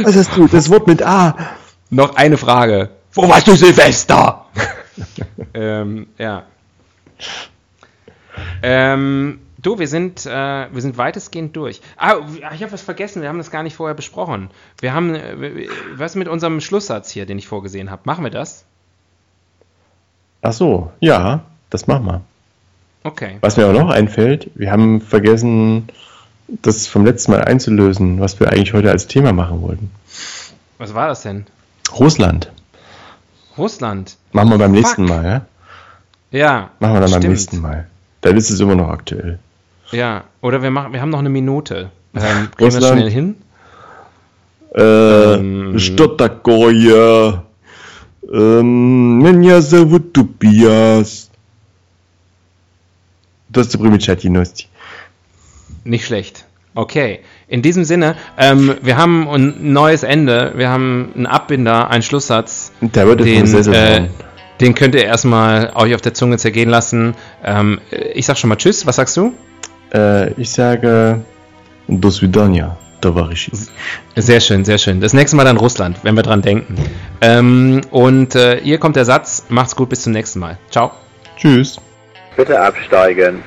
Was hast du? Das Wort mit A. Noch eine Frage. Wo warst du Silvester? ähm, ja. Ähm, du, wir sind, äh, wir sind weitestgehend durch. Ah, ich habe was vergessen, wir haben das gar nicht vorher besprochen. Wir haben, äh, was mit unserem Schlusssatz hier, den ich vorgesehen habe? Machen wir das? Ach so, ja, das machen wir. Okay. Was mir auch noch einfällt, wir haben vergessen, das vom letzten Mal einzulösen, was wir eigentlich heute als Thema machen wollten. Was war das denn? Russland. Russland. Machen wir beim Fuck. nächsten Mal, ja? Ja. Machen wir dann beim stimmt. nächsten Mal. Dann ist es immer noch aktuell. Ja, oder wir machen, wir haben noch eine Minute. Ähm, kriegen wir das Russland. schnell hin? Äh, Ähm. что такое? Ähm, меня зовут Tobias. Dostu primiciatinosti. Nicht schlecht. Okay. In diesem Sinne, ähm, wir haben ein neues Ende. Wir haben einen Abbinder, einen Schlusssatz. Der wird den, vom Sessel äh, fahren. den könnt ihr erstmal euch auf der Zunge zergehen lassen. Ähm, ich sag schon mal Tschüss. Was sagst du? E, ich sage, do svidania, Tavarisch. Sehr schön, sehr schön. Das nächste Mal dann Russland, wenn wir dran denken. Ähm, und äh, hier kommt der Satz. Macht's gut, bis zum nächsten Mal. Ciao. Tschüss. Bitte absteigen.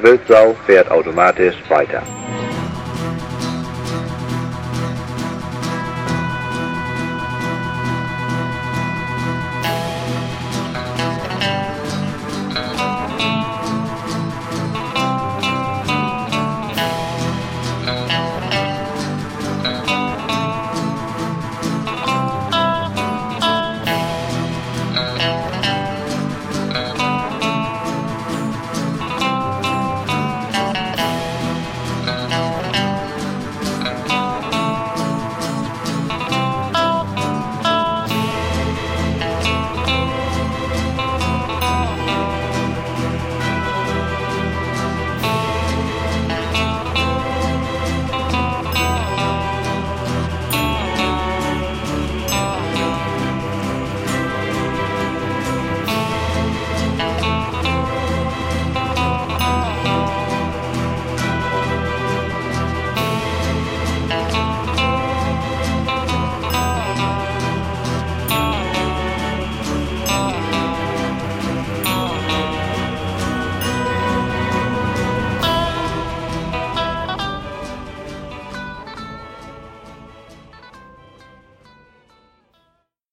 Wildsau fährt automatisch weiter.